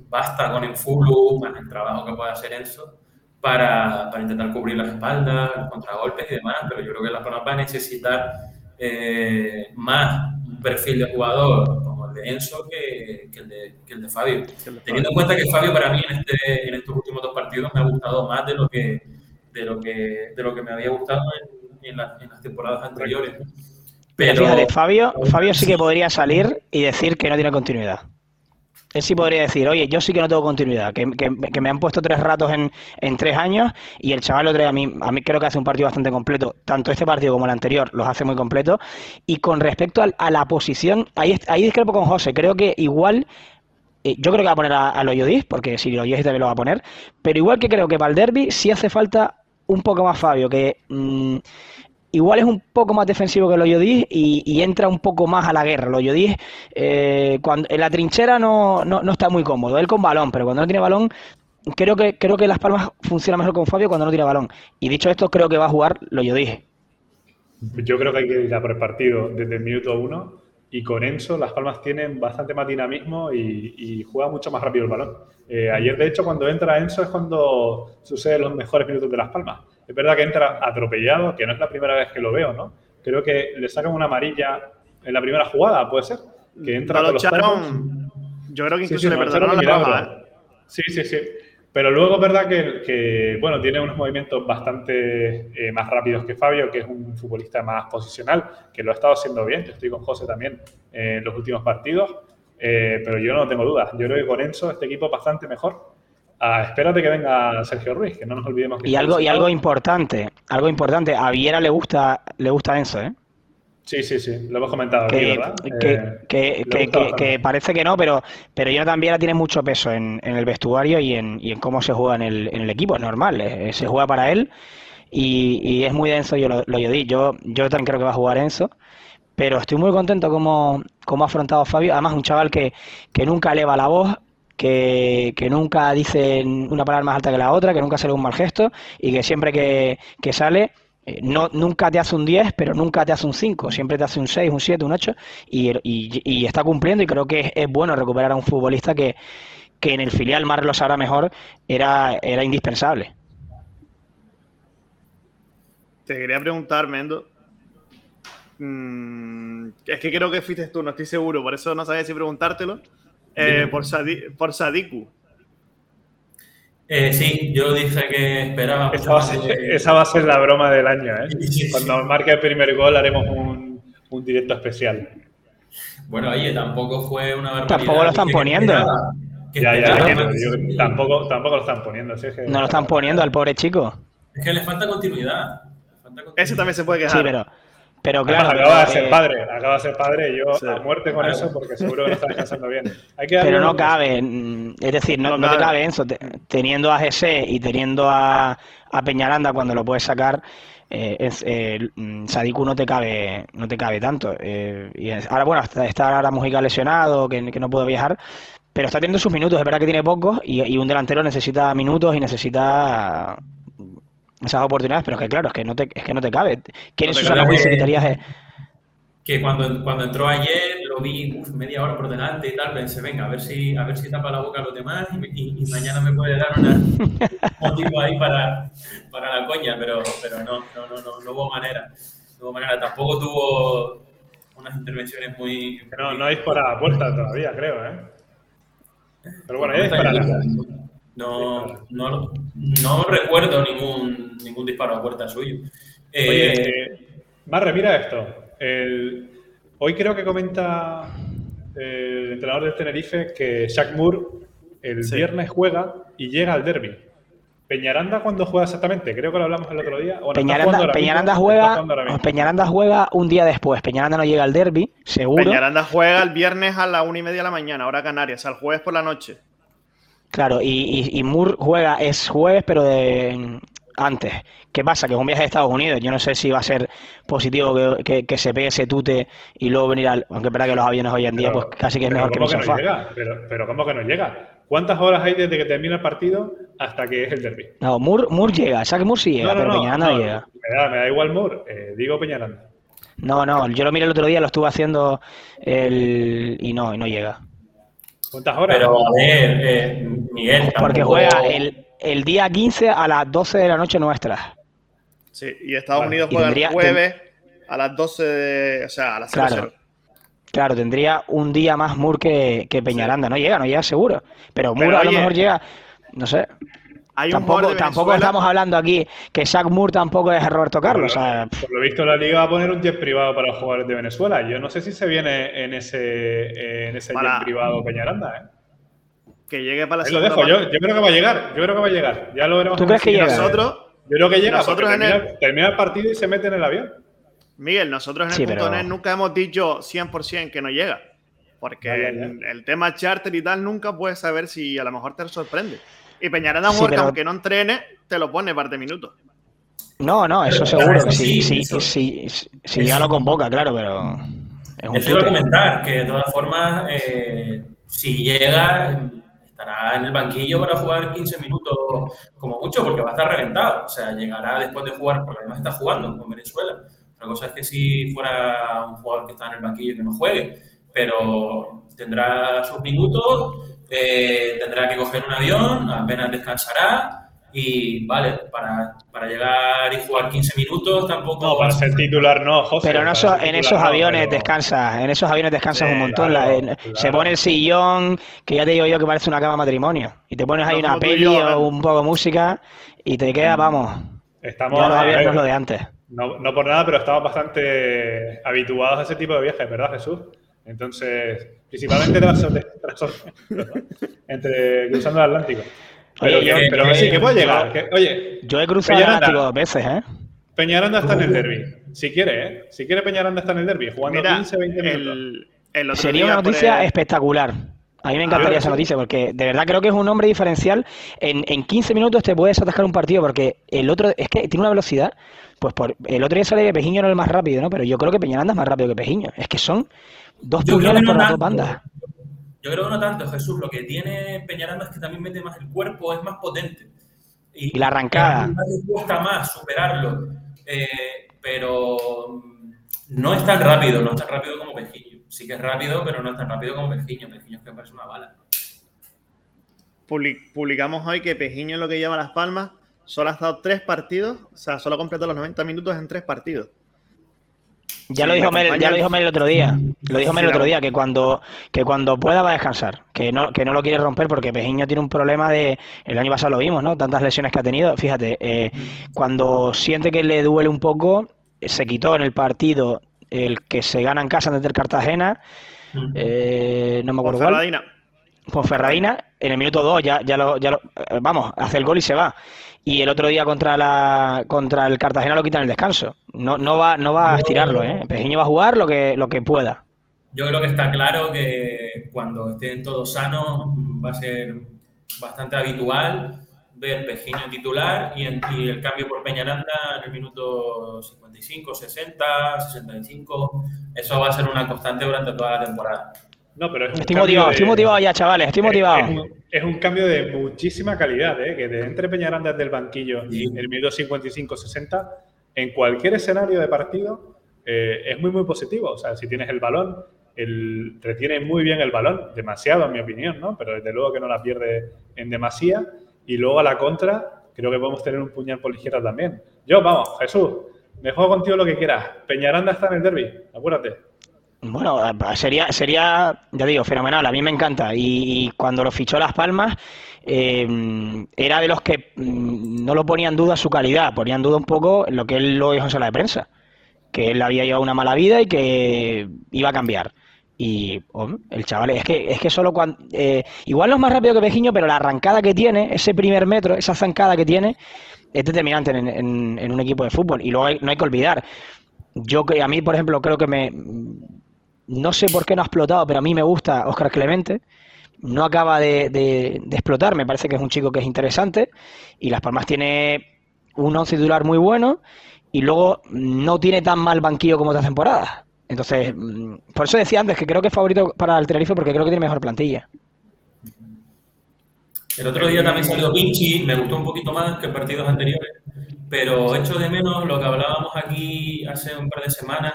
basta con el full más el trabajo que puede hacer Enzo para, para intentar cubrir las espaldas, los contragolpes y demás, pero yo creo que Las Palmas va a necesitar eh, más un perfil de jugador como el de Enzo que, que el, de, que el de Fabio. Teniendo en cuenta que Fabio para mí en, este, en estos últimos dos partidos me ha gustado más de lo que, de lo que, de lo que me había gustado en, en, la- en las temporadas anteriores. Pero Pero fíjate, Fabio, Fabio sí que podría salir y decir que no tiene continuidad. Él sí podría decir, oye, yo sí que no tengo continuidad, que, me han puesto tres ratos en, tres años y el chaval lo trae a mí, a mí creo que hace un partido bastante completo, tanto este partido como el anterior los hace muy completos. Y con respecto a, la posición, ahí, ahí discrepo con José, creo que igual, eh, yo creo que va a poner a, a Loyodis, porque si Loyodis también lo va a poner, pero igual que creo que para el derby sí hace falta un poco más Fabio, que... mm, igual es un poco más defensivo que el Oyodis y, y entra un poco más a la guerra. El Oyodis, eh, cuando, en la trinchera no, no, no está muy cómodo, él con balón, pero cuando no tiene balón, creo que, creo que Las Palmas funciona mejor con Fabio cuando no tiene balón. Y dicho esto, creo que va a jugar el Oyodis. Yo creo que hay que ir a por el partido desde el minuto uno y con Enzo Las Palmas tienen bastante más dinamismo y, y juega mucho más rápido el balón. Eh, ayer, de hecho, cuando entra Enzo es cuando suceden los mejores minutos de Las Palmas. Es verdad que entra atropellado, que no es la primera vez que lo veo, ¿no? Creo que le sacan una amarilla en la primera jugada, puede ser. Que entra No con los. Yo creo que incluso sí, le no, perdonaron la. ¿eh? Sí, sí, sí. Pero luego es verdad que, que, bueno, tiene unos movimientos bastante eh, más rápidos que Fabio, que es un futbolista más posicional, que lo ha estado haciendo bien. Yo estoy con José también eh, en los últimos partidos, eh, pero yo no tengo dudas. Yo creo que con Enzo este equipo es bastante mejor. Ah, espérate que venga Sergio Ruiz, que no nos olvidemos que Y algo, y algo importante, algo importante, a Viera le gusta, le gusta Enzo, ¿eh? Sí, sí, sí, lo hemos comentado aquí, que, ¿verdad? que, Eh, que- parece que no, pero, pero Jonathan Viera tiene mucho peso en, en el vestuario y en, y en cómo se juega en el, en el equipo. Es normal, eh, se juega para él y, y es muy denso. Yo lo, lo Yodí. Yo, yo también creo que va a jugar Enzo, pero estoy muy contento como, como ha afrontado Fabio. Además, un chaval que, que nunca eleva la voz. Que, nunca dice una palabra más alta que la otra, que nunca sale un mal gesto y que siempre que, que sale eh, no, nunca te hace un 10, pero nunca te hace un 5, siempre te hace un 6, un 7, un 8 y, y- está cumpliendo y creo que es, es bueno recuperar a un futbolista que, que en el filial, Mar lo sabrá mejor, era, era indispensable. Te quería preguntar, Mendo. Mm, es que creo que fuiste tú, no estoy seguro, por eso no sabía si preguntártelo. Eh, por, Sadi- por Sadiku. Eh, sí, yo dije que esperaba. Esa va, a ser, de- esa va a ser la broma del año, ¿eh? Cuando marque el primer gol haremos un, un directo especial. Bueno, oye, tampoco fue una barbaridad. Tampoco lo están que poniendo. esperaba- que Ya, ya, esperaba ya, más. yo- tampoco, tampoco lo están poniendo. sí, es que- No lo están poniendo al pobre chico. Es que le falta continuidad. Falta continuidad. Ese también se puede quejar. Sí, pero, pero Además, claro. acaba de pero, ser eh, padre, acaba de ser padre yo Sí. a muerte con Claro. eso porque seguro que no está descansando bien. Hay que darle Pero no un- cabe, es decir, no, No no te cabe. te- teniendo a GC y teniendo a, a Peñaranda cuando lo puedes sacar, eh, es- eh, mm, Sadiku no te cabe, no te cabe tanto. eh, y es- ahora bueno, está, está ahora Mujica lesionado, que, que no puede viajar, pero está teniendo sus minutos, es verdad que tiene pocos, y, y un delantero necesita minutos y necesita esas oportunidades, pero es que claro, es que no te, es que no te cabe. ¿Quién No es Susana quitarías, eh, que cuando, cuando entró ayer lo vi uf, media hora por delante y tal, pensé, venga, a ver si, a ver si tapa la boca a los demás y, y- y mañana me puede dar una, un motivo ahí para, para la coña, pero, pero no, no, no, no, no hubo manera. No hubo manera. Tampoco tuvo unas intervenciones muy... que No, no ha disparado a puerta todavía, creo, ¿eh? Pero bueno, está disparará. No, no, no recuerdo ningún, ningún disparo a puerta suyo. Eh, Oye, eh, Marre, mira esto. El- hoy creo que comenta el entrenador del Tenerife que Shaq Moore el Sí. viernes juega y llega al derby. Peñaranda cuando juega exactamente, creo que lo hablamos el otro día. Peñaranda, mismo, juega. Peñaranda juega un día después. Peñaranda no llega al derby, seguro. Peñaranda juega el viernes a la una y media de la mañana, hora Canarias, o sea, el jueves por la noche. Claro, y, y, Moore juega, es jueves, pero de antes. ¿Qué pasa? Que es un viaje a Estados Unidos. Yo no sé si va a ser positivo que, que, se pegue ese tute y luego venir al. Aunque es verdad que los aviones hoy en día, pues casi que es mejor que mi sofá. Pero, pero ¿cómo que no llega? ¿Cuántas horas hay desde que termina el partido hasta que es el derby? No, Moore, Moore llega, que Moore sí llega, pero Peñaranda no, llega. Me da, me da, igual Moore, eh, digo Peñaranda. No, no, yo lo miré el otro día, lo estuve haciendo el... y no, y no llega. ¿Cuántas horas? Pero a ver, eh, Miguel. Porque juega el, el, día 15 a las 12 de la noche nuestra. Sí, y Estados Unidos juega el jueves a las 12 de. O sea, a las 0, claro. Claro, tendría un día más Moore que, Peñaranda. No llega, no llega seguro. Pero Moore a lo mejor llega, no sé. Tampoco, tampoco estamos hablando aquí que Zach Moore tampoco es Roberto Carlos. Por, lo visto, la liga va a poner un jet privado para los jugadores de Venezuela. Yo no sé si se viene en ese, en ese jet privado Peñaranda. ¿eh? Que llegue para la Ahí lo dejo. Yo, yo, creo que va a llegar. Yo creo que va a llegar. Ya lo veremos. ¿Tú crees que llega? Nosotros, yo creo que llega. Nosotros termina el partido y se mete en el avión. Miguel, nosotros en el punto net nunca hemos dicho 100% que no llega. Porque El, tema charter y tal nunca puedes saber si a lo mejor te sorprende. Y Peñaranda sí, aunque no entrene, te lo pone parte de minutos. No, no, eso seguro. sí, sí, sí, sí, ya lo convoca, claro, pero. Es un comentar que de todas formas, eh, si llega, estará en el banquillo para jugar 15 minutos como mucho, porque va a estar reventado. O sea, llegará después de jugar, porque además está jugando con Venezuela la cosa es que si fuera un jugador que está en el banquillo y que no juegue, pero tendrá sus minutos, eh, tendrá que coger un avión, apenas descansará y vale, para, para, llegar y jugar 15 minutos tampoco. No, para ser titular no, José. Pero en esos aviones descansas, en esos aviones descansas un montón. Se pone el sillón, que ya te digo yo que parece una cama matrimonio. Y te pones ahí una peli o un poco de música y te queda, vamos. Estamos ya los aviones no es lo de antes. No, no, por nada, pero estamos bastante habituados a ese tipo de viajes, ¿verdad, Jesús? Entonces, principalmente tras, entre cruzando el Atlántico. Pero, oye, pero sí, que puede llegar. oye, yo he cruzado el Atlántico dos veces, ¿eh? Peñaranda está en el derby. Si quiere, ¿eh? Si quiere, Peñaranda está en el derby, jugando 15, 20 minutos. Sería una noticia espectacular. A mí me encantaría esa noticia porque de verdad creo que es un hombre diferencial. En, en 15 minutos te puedes atascar un partido porque el otro es que tiene una velocidad pues por, el otro día sale que Pejiño no es el más rápido, ¿no? Pero yo creo que Peñaranda es más rápido que Pejiño. Es que son dos pulgadas por las dos bandas. Yo creo que no tanto, Jesús. Lo que tiene Peñaranda es que también mete más el cuerpo, es más potente. Y, la arrancada. Le cuesta más superarlo. Eh, pero no es tan rápido, no es tan rápido como Pejiño. Sí que es rápido, pero no es tan rápido como Pejiño. Pejiño es que parece una bala. Publicamos hoy que Pejiño es lo que lleva las palmas solo ha estado tres partidos, o sea, solo ha completado los 90 minutos en tres partidos. Ya lo dijo Mel, ya lo dijo Mel el otro día. Lo dijo Mel el otro día que cuando que cuando pueda va a descansar, que no que no lo quiere romper porque Pejiño tiene un problema de el año pasado lo vimos, ¿no? Tantas lesiones que ha tenido. Fíjate, eh, cuando siente que le duele un poco, se quitó en el partido el que se gana en casa desde el Cartagena. Eh, no me acuerdo cuál. Pues Ferradina, en el minuto 2 ya, ya, lo, ya lo, eh, vamos, hace el gol y se va y el otro día contra la contra el Cartagena lo quitan el descanso. No, no va no va a estirarlo, ¿eh? Pejiño va a jugar lo que lo que pueda. Yo creo que está claro que cuando estén todos sanos va a ser bastante habitual ver Pejiño titular y, el cambio por Peñaranda en el minuto 55, 60, 65. Eso va a ser una constante durante toda la temporada. No, pero estoy motivado, estoy motivado ya, chavales, estoy motivado es un cambio de muchísima calidad, ¿eh? que de entre Peñaranda desde el banquillo en el minuto 55-60, en cualquier escenario de partido, eh, es muy, muy positivo. O sea, si tienes el balón, el, retiene muy bien el balón, demasiado en mi opinión, ¿no? Pero desde luego que no la pierde en demasía. Y luego a la contra, creo que podemos tener un puñal por izquierda también. Yo, vamos, Jesús, me juego contigo lo que quieras. Peñaranda está en el derby, acuérdate. Bueno, sería, sería, ya digo, fenomenal. A mí me encanta. Y, cuando lo fichó Las Palmas, eh, era de los que mm, no lo ponía en duda su calidad, ponía en duda un poco lo que él lo dijo en sala de prensa, que él había llevado una mala vida y que iba a cambiar. Y el chaval, es que, es que solo cuando. Eh, igual no es más rápido que Pejiño, pero la arrancada que tiene, ese primer metro, esa zancada que tiene, es determinante en, un equipo de fútbol. Y luego no hay que olvidar. Yo, a mí, por ejemplo, creo que me no sé por qué no ha explotado, pero a mí me gusta Oscar Clemente. no acaba de, de, explotar. Me parece que es un chico que es interesante y Las Palmas tiene un once titular muy bueno y luego no tiene tan mal banquillo como otras temporadas. Entonces, mm, por eso decía antes que creo que es favorito para el Tenerife porque creo que tiene mejor plantilla. El otro día también salió Vinci, me gustó un poquito más que partidos anteriores, pero echo de menos lo que hablábamos aquí hace un par de semanas,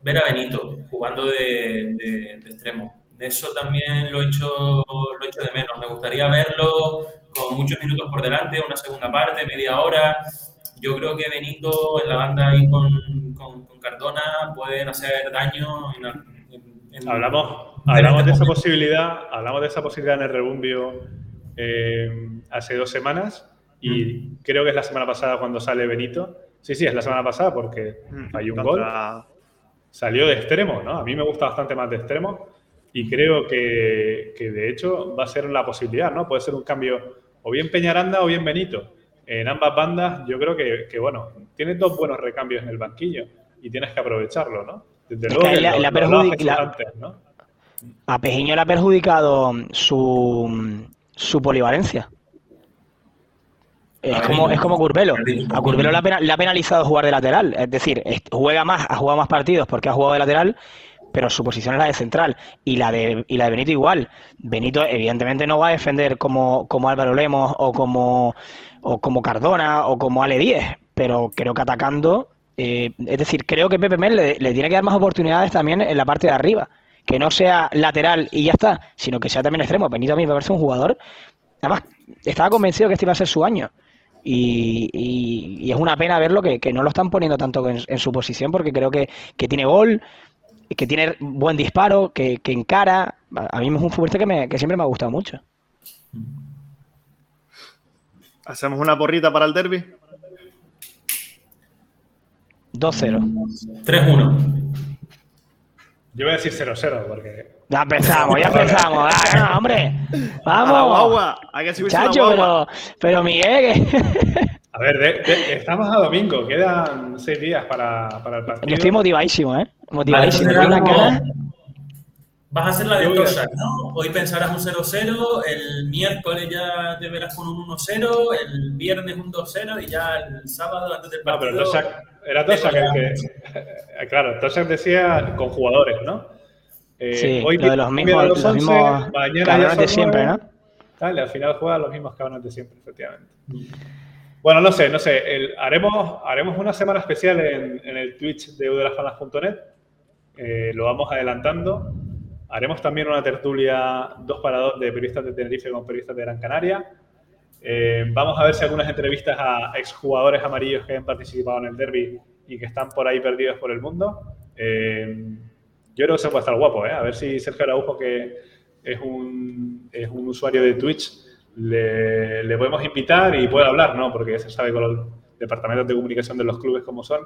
ver a Benito jugando de, de, extremo. Eso también lo echo, lo echo de menos. Me gustaría verlo con muchos minutos por delante, una segunda parte, media hora. Yo creo que Benito en la banda ahí con, con, Cardona pueden hacer daño en, hablamos, hablamos de esa posibilidad, hablamos de esa posibilidad en el rebumbio eh, hace dos semanas y creo que es la semana pasada cuando sale Benito. Sí, sí, es la semana pasada porque hay un gol. Salió de extremo, ¿no? A mí me gusta bastante más de extremo y creo que, que, de hecho va a ser la posibilidad, ¿no? Puede ser un cambio o bien Peñaranda o bien Benito. En ambas bandas yo creo que, que bueno, tienes dos buenos recambios en el banquillo y tienes que aprovecharlo, ¿no? Desde luego A Pejiño le ha perjudicado su, su polivalencia. Es como, es como Curvelo. A Curvelo le ha, penalizado jugar de lateral. Es decir, juega más, ha jugado más partidos porque ha jugado de lateral, pero su posición es la de central. Y la de, y la de Benito igual. Benito, evidentemente, no va a defender como, como Álvaro Lemos o como, o como Cardona o como Ale 10. Pero creo que atacando. Eh, es decir, creo que Pepe Mel le, tiene que dar más oportunidades también en la parte de arriba que no sea lateral y ya está, sino que sea también extremo. Benito a mí me parece un jugador. Además, estaba convencido que este iba a ser su año. Y, es una pena verlo que, no lo están poniendo tanto en, su posición porque creo que, tiene gol, que tiene buen disparo, que, encara. A mí es un futbolista que, que siempre me ha gustado mucho. ¿Hacemos una porrita para el derby? 2-0. 3-1. Yo voy a decir 0-0 porque. Ya empezamos, ya empezamos. Ah, hombre. Vamos. Agua, Hay que subirse Chacho, pero, pero Miguel. A ver, estamos a domingo, quedan seis días para, para el partido. Yo estoy motivadísimo, ¿eh? Motivadísimo. Vas a hacer la de Toshak, ¿no? Hoy pensarás un 0-0, el miércoles ya te verás con un 1-0, el viernes un 2-0 y ya el sábado antes del partido... No, pero Toshak, era Toshak el que... Claro, Toshak decía con jugadores, ¿no? Eh, sí, hoy lo de los mismos, los, los mismos cabrones de siempre, ¿no? Dale, al final juega los mismos cabrones de siempre, efectivamente. Bueno, no sé, no sé. haremos, haremos una semana especial en, en el Twitch de udelafanas.net. Eh, lo vamos adelantando. Haremos también una tertulia 2 para 2 de periodistas de Tenerife con periodistas de Gran Canaria. Eh, vamos a ver si algunas entrevistas a exjugadores amarillos que han participado en el derby y que están por ahí perdidos por el mundo. Eh, yo creo que se puede estar guapo, ¿eh? A ver si Sergio Araujo, que es un, es un usuario de Twitch, le, le, podemos invitar y puede hablar, ¿no? Porque se sabe con los departamentos de comunicación de los clubes cómo son.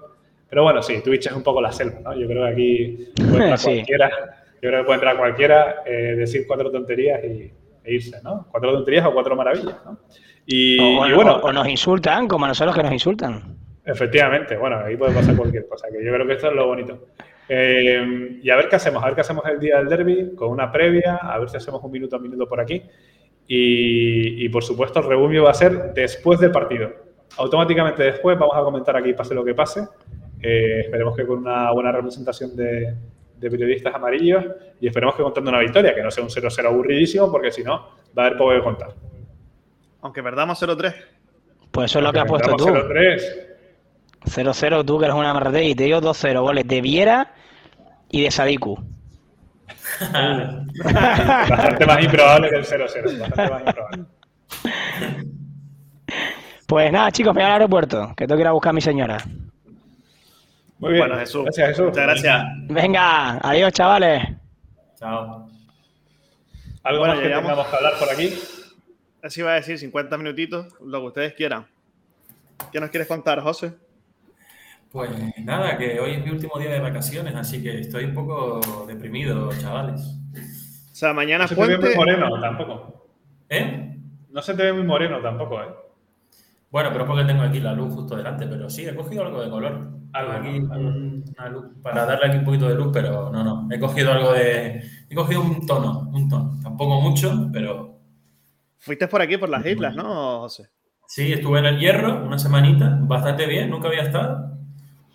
Pero bueno, sí, Twitch es un poco la selva, ¿no? Yo creo que aquí puede cualquiera yo creo que puede entrar cualquiera, eh, decir cuatro tonterías y, e irse, ¿no? Cuatro tonterías o cuatro maravillas, ¿no? Y, o, bueno, o, nos insultan, como a nosotros que nos insultan. Efectivamente, bueno, ahí puede pasar cualquier cosa, que yo creo que esto es lo bonito. Eh, y a ver qué hacemos, a ver qué hacemos el día del derby, con una previa, a ver si hacemos un minuto a minuto por aquí. Y, por supuesto, el rebumio va a ser después del partido. Automáticamente después vamos a comentar aquí, pase lo que pase. Eh, esperemos que con una buena representación de, de periodistas amarillos y esperemos que contando una victoria, que no sea un 0-0 aburridísimo, porque si no, va a haber poco que contar. Aunque perdamos 0-3. Pues eso es lo que has puesto tú. 0-3. 0-0 tú, que eres una amarrate, y te digo 2-0 goles de Viera y de Sadiku. bastante más improbable que el 0-0. Bastante más improbable. Pues nada, chicos, me voy al aeropuerto, que tengo que ir a buscar a mi señora. Muy bien. Bueno, Jesús. Gracias, Jesús. Muchas gracias. Venga, adiós, chavales. Chao. ¿Algo bueno, más que tengamos que hablar por aquí? Así va a decir, 50 minutitos, lo que ustedes quieran. ¿Qué nos quieres contar, José? Pues nada, que hoy es mi último día de vacaciones, así que estoy un poco deprimido, chavales. O sea, mañana no se te ve muy moreno tampoco. ¿Eh? No se te ve muy moreno tampoco, ¿eh? Bueno, pero es porque tengo aquí la luz justo delante, pero sí, he cogido algo de color. Algo aquí, una luz, para darle aquí un poquito de luz, pero no, no. He cogido algo de. He cogido un tono, un tono. Tampoco mucho, pero. Fuiste por aquí, por las islas, ¿no, José? Sí, estuve en el Hierro una semanita, bastante bien, nunca había estado.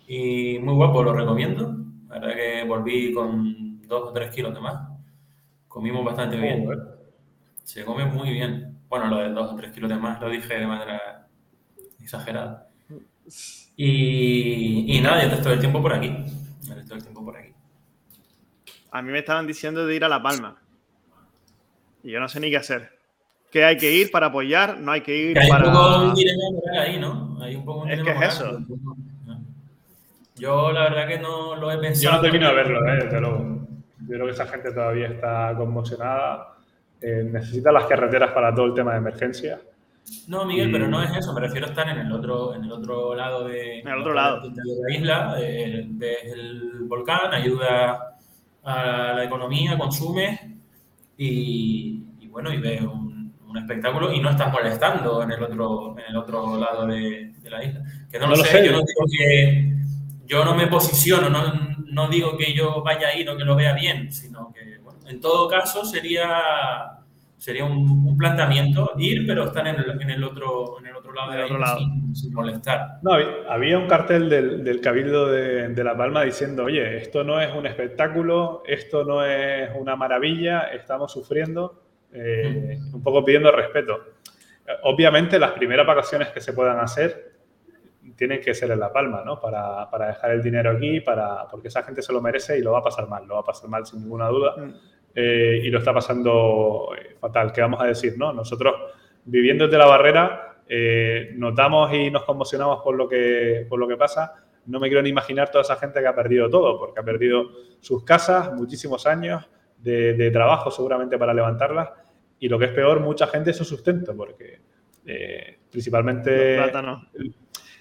Y muy guapo, lo recomiendo. La verdad que volví con dos o tres kilos de más. Comimos bastante bien. Se come muy bien. Bueno, lo de dos o tres kilos de más lo dije de manera exagerada. Y, y nada, yo estoy el tiempo por aquí. Estoy el tiempo por aquí. A mí me estaban diciendo de ir a La Palma. Y yo no sé ni qué hacer. ¿Qué hay que ir para apoyar? No hay que ir hay para. un poco un dilema moral ahí, ¿no? Hay un poco un Es que es moral. Yo la verdad que no lo he Yo pensado. no termino de verlo, ¿eh? desde luego. Yo creo que esa gente todavía está conmocionada. eh, necesita las carreteras para todo el tema de emergencia. No, Miguel, pero no es eso. Me refiero a estar en el otro, en el otro lado de, En el otro lado. de la isla. eh, ves el volcán, ayuda a la economía, consume y, y bueno, y ves un, un espectáculo y no estás molestando en el otro, en el otro lado de, de la isla. Que no, No lo lo sé, sé. yo no digo que yo no me posiciono, no, no digo que yo vaya ahí o que lo vea bien, sino que bueno, en todo caso sería sería un, un planteamiento ir, pero estar en el, en el otro en el otro lado de la otro lado. sin, sin molestar. No, había, un cartel del, del Cabildo de, de La Palma diciendo, oye, esto no es un espectáculo, esto no es una maravilla, estamos sufriendo, eh, un poco pidiendo respeto. Obviamente las primeras vacaciones que se puedan hacer tienen que ser en La Palma, ¿no? Para, para dejar el dinero aquí, para, porque esa gente se lo merece y lo va a pasar mal, lo va a pasar mal sin ninguna duda. Mm. Eh, y lo está pasando eh, fatal. ¿Qué vamos a decir? No? Nosotros, viviendo desde la barrera, eh, notamos y nos conmocionamos por lo, que, por lo que pasa. No me quiero ni imaginar toda esa gente que ha perdido todo, porque ha perdido sus casas, muchísimos años de, de trabajo seguramente para levantarlas, y lo que es peor, mucha gente su sustento, porque eh, principalmente... Los plátanos.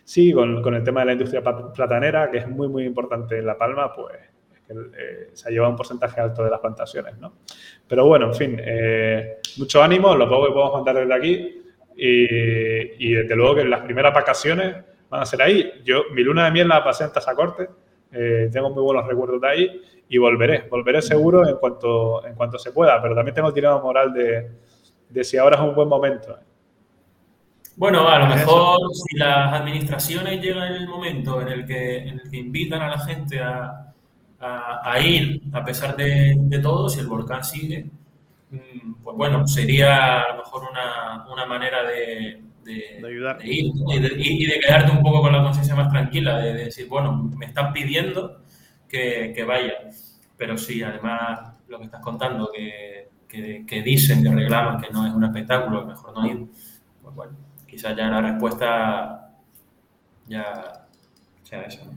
Sí, con, con el tema de la industria platanera, que es muy, muy importante en La Palma, pues es que, eh, se ha llevado un porcentaje alto de las plantaciones, ¿no? Pero bueno, en fin, eh, mucho ánimo, lo poco que podemos mandar desde aquí y, y desde luego que las primeras vacaciones van a ser ahí. Yo, mi luna de miel la pasé en Tasacorte, eh, tengo muy buenos recuerdos de ahí y volveré, volveré seguro en cuanto, en cuanto se pueda, pero también tengo el dilema moral de, de si ahora es un buen momento. Bueno, a lo mejor si las administraciones llegan el momento en el que, en el que invitan a la gente a, a- a ir, a pesar de, de todo, si el volcán sigue, mm, pues bueno, sería a lo mejor una, una manera de, de- De ayudar. de ir y de, y- y de quedarte un poco con la conciencia más tranquila, de, de decir, bueno, me están pidiendo que, que vaya. Pero sí, además, lo que estás contando, que, que- que dicen, que reclaman que no es un espectáculo, mejor no ir, pues bueno, quizás ya la respuesta ya sea esa. ¿no?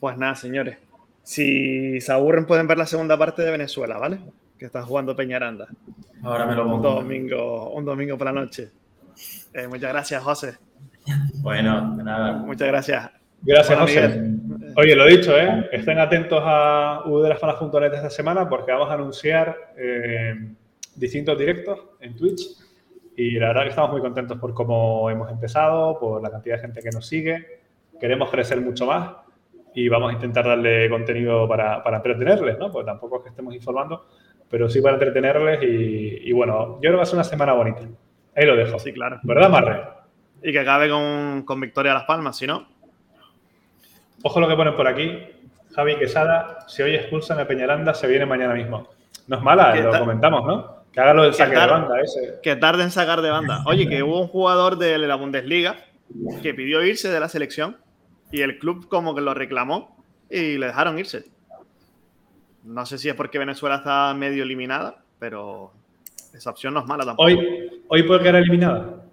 Pues nada, señores. Si se aburren, pueden ver la segunda parte de Venezuela, ¿vale? Que está jugando Peñaranda. Ahora me lo Un pongo. domingo, un domingo por la noche. Eh, muchas gracias, José. Bueno, de nada. Muchas gracias. Gracias, José. Miguel. Oye, lo dicho, ¿eh? estén atentos a vdelasfanas.net esta semana porque vamos a anunciar eh, distintos directos en Twitch y la verdad que estamos muy contentos por cómo hemos empezado, por la cantidad de gente que nos sigue. Queremos crecer mucho más y vamos a intentar darle contenido para, para entretenerles, ¿no? Pues tampoco es que estemos informando, pero sí para entretenerles y, y bueno, yo creo que va a ser una semana bonita. Ahí lo dejo. Sí, claro. ¿Verdad, Marre? Y que acabe con, con victoria a Las Palmas, si no. Ojo lo que ponen por aquí. Javi Quesada, si hoy expulsan a Peñaranda, se viene mañana mismo. No es mala, ¿Qué lo comentamos, ¿no? Que haga lo del ¿Qué saque de banda ese. Que tarde en sacar de banda. Oye, que hubo un jugador de la Bundesliga que pidió irse de la selección y el club como que lo reclamó y le dejaron irse. No sé si es porque Venezuela está medio eliminada, pero esa opción no es mala tampoco. Hoy, hoy puede quedar eliminada.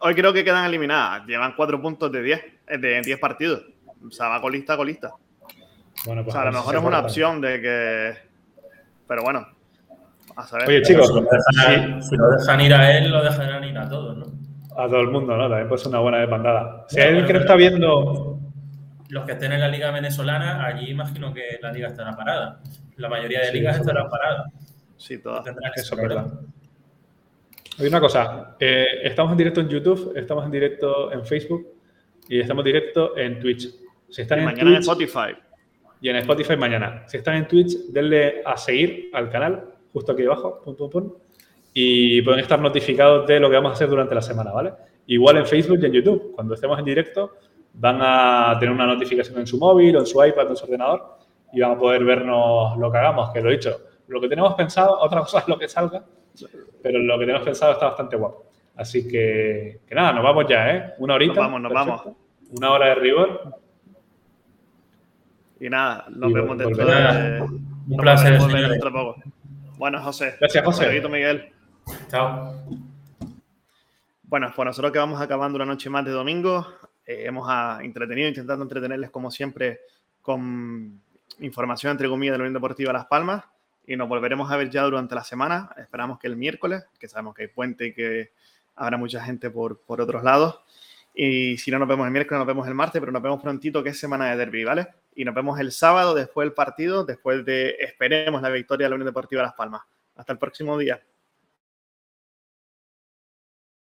Hoy creo que quedan eliminadas. Llevan cuatro puntos de 10, eh, de 10 partidos. O sea, va colista a colista. Bueno, O pues sea, a lo mejor es una opción de que. Pero bueno, a saber. Oye, chicos, si lo, dejan, si lo dejan ir a él, lo dejarán ir a todos, ¿no? a todo el mundo, ¿no? También puede ser una buena desbandada. Si hay alguien que no está viendo, Los que estén en la liga venezolana, allí imagino que la liga estará parada. La mayoría de Sí, ligas estarán es paradas. Sí, todas. Eso es verdad. Oye, una cosa, eh, estamos en directo en YouTube, estamos en directo en Facebook y estamos en directo en Twitch. Si están Y en mañana en Spotify. y en Spotify mañana. Si están en Twitch, denle a seguir al canal, justo aquí abajo, pum, pum, pum, y pueden estar notificados de lo que vamos a hacer durante la semana, ¿vale? Igual en Facebook y en YouTube. Cuando estemos en directo, van a tener una notificación en su móvil o en su iPad o en su ordenador y van a poder vernos lo que hagamos, que lo he dicho. Lo que tenemos pensado, otra cosa es lo que salga, pero lo que tenemos pensado está bastante guapo. Así que, que nada, nos vamos ya, ¿eh? Una horita. Nos vamos, nos vamos. Una hora de rigor. Y nada, nos Y vemos dentro de. Un nos placer, dentro de poco. Bueno, José. Gracias, José. Miguel. Chao. Bueno, pues nosotros que vamos acabando una noche más de domingo, eh, hemos ah, entretenido, intentando entretenerles como siempre con información entre comillas de la Unión Deportiva Las Palmas y nos volveremos a ver ya durante la semana. Esperamos que el miércoles, que sabemos que hay puente y que habrá mucha gente por, por otros lados. Y si no nos vemos el miércoles, nos vemos el martes, pero nos vemos prontito que es semana de derby, ¿vale? Y nos vemos el sábado después del partido, después de, esperemos, la victoria de la Unión Deportiva Las Palmas. Hasta el próximo día.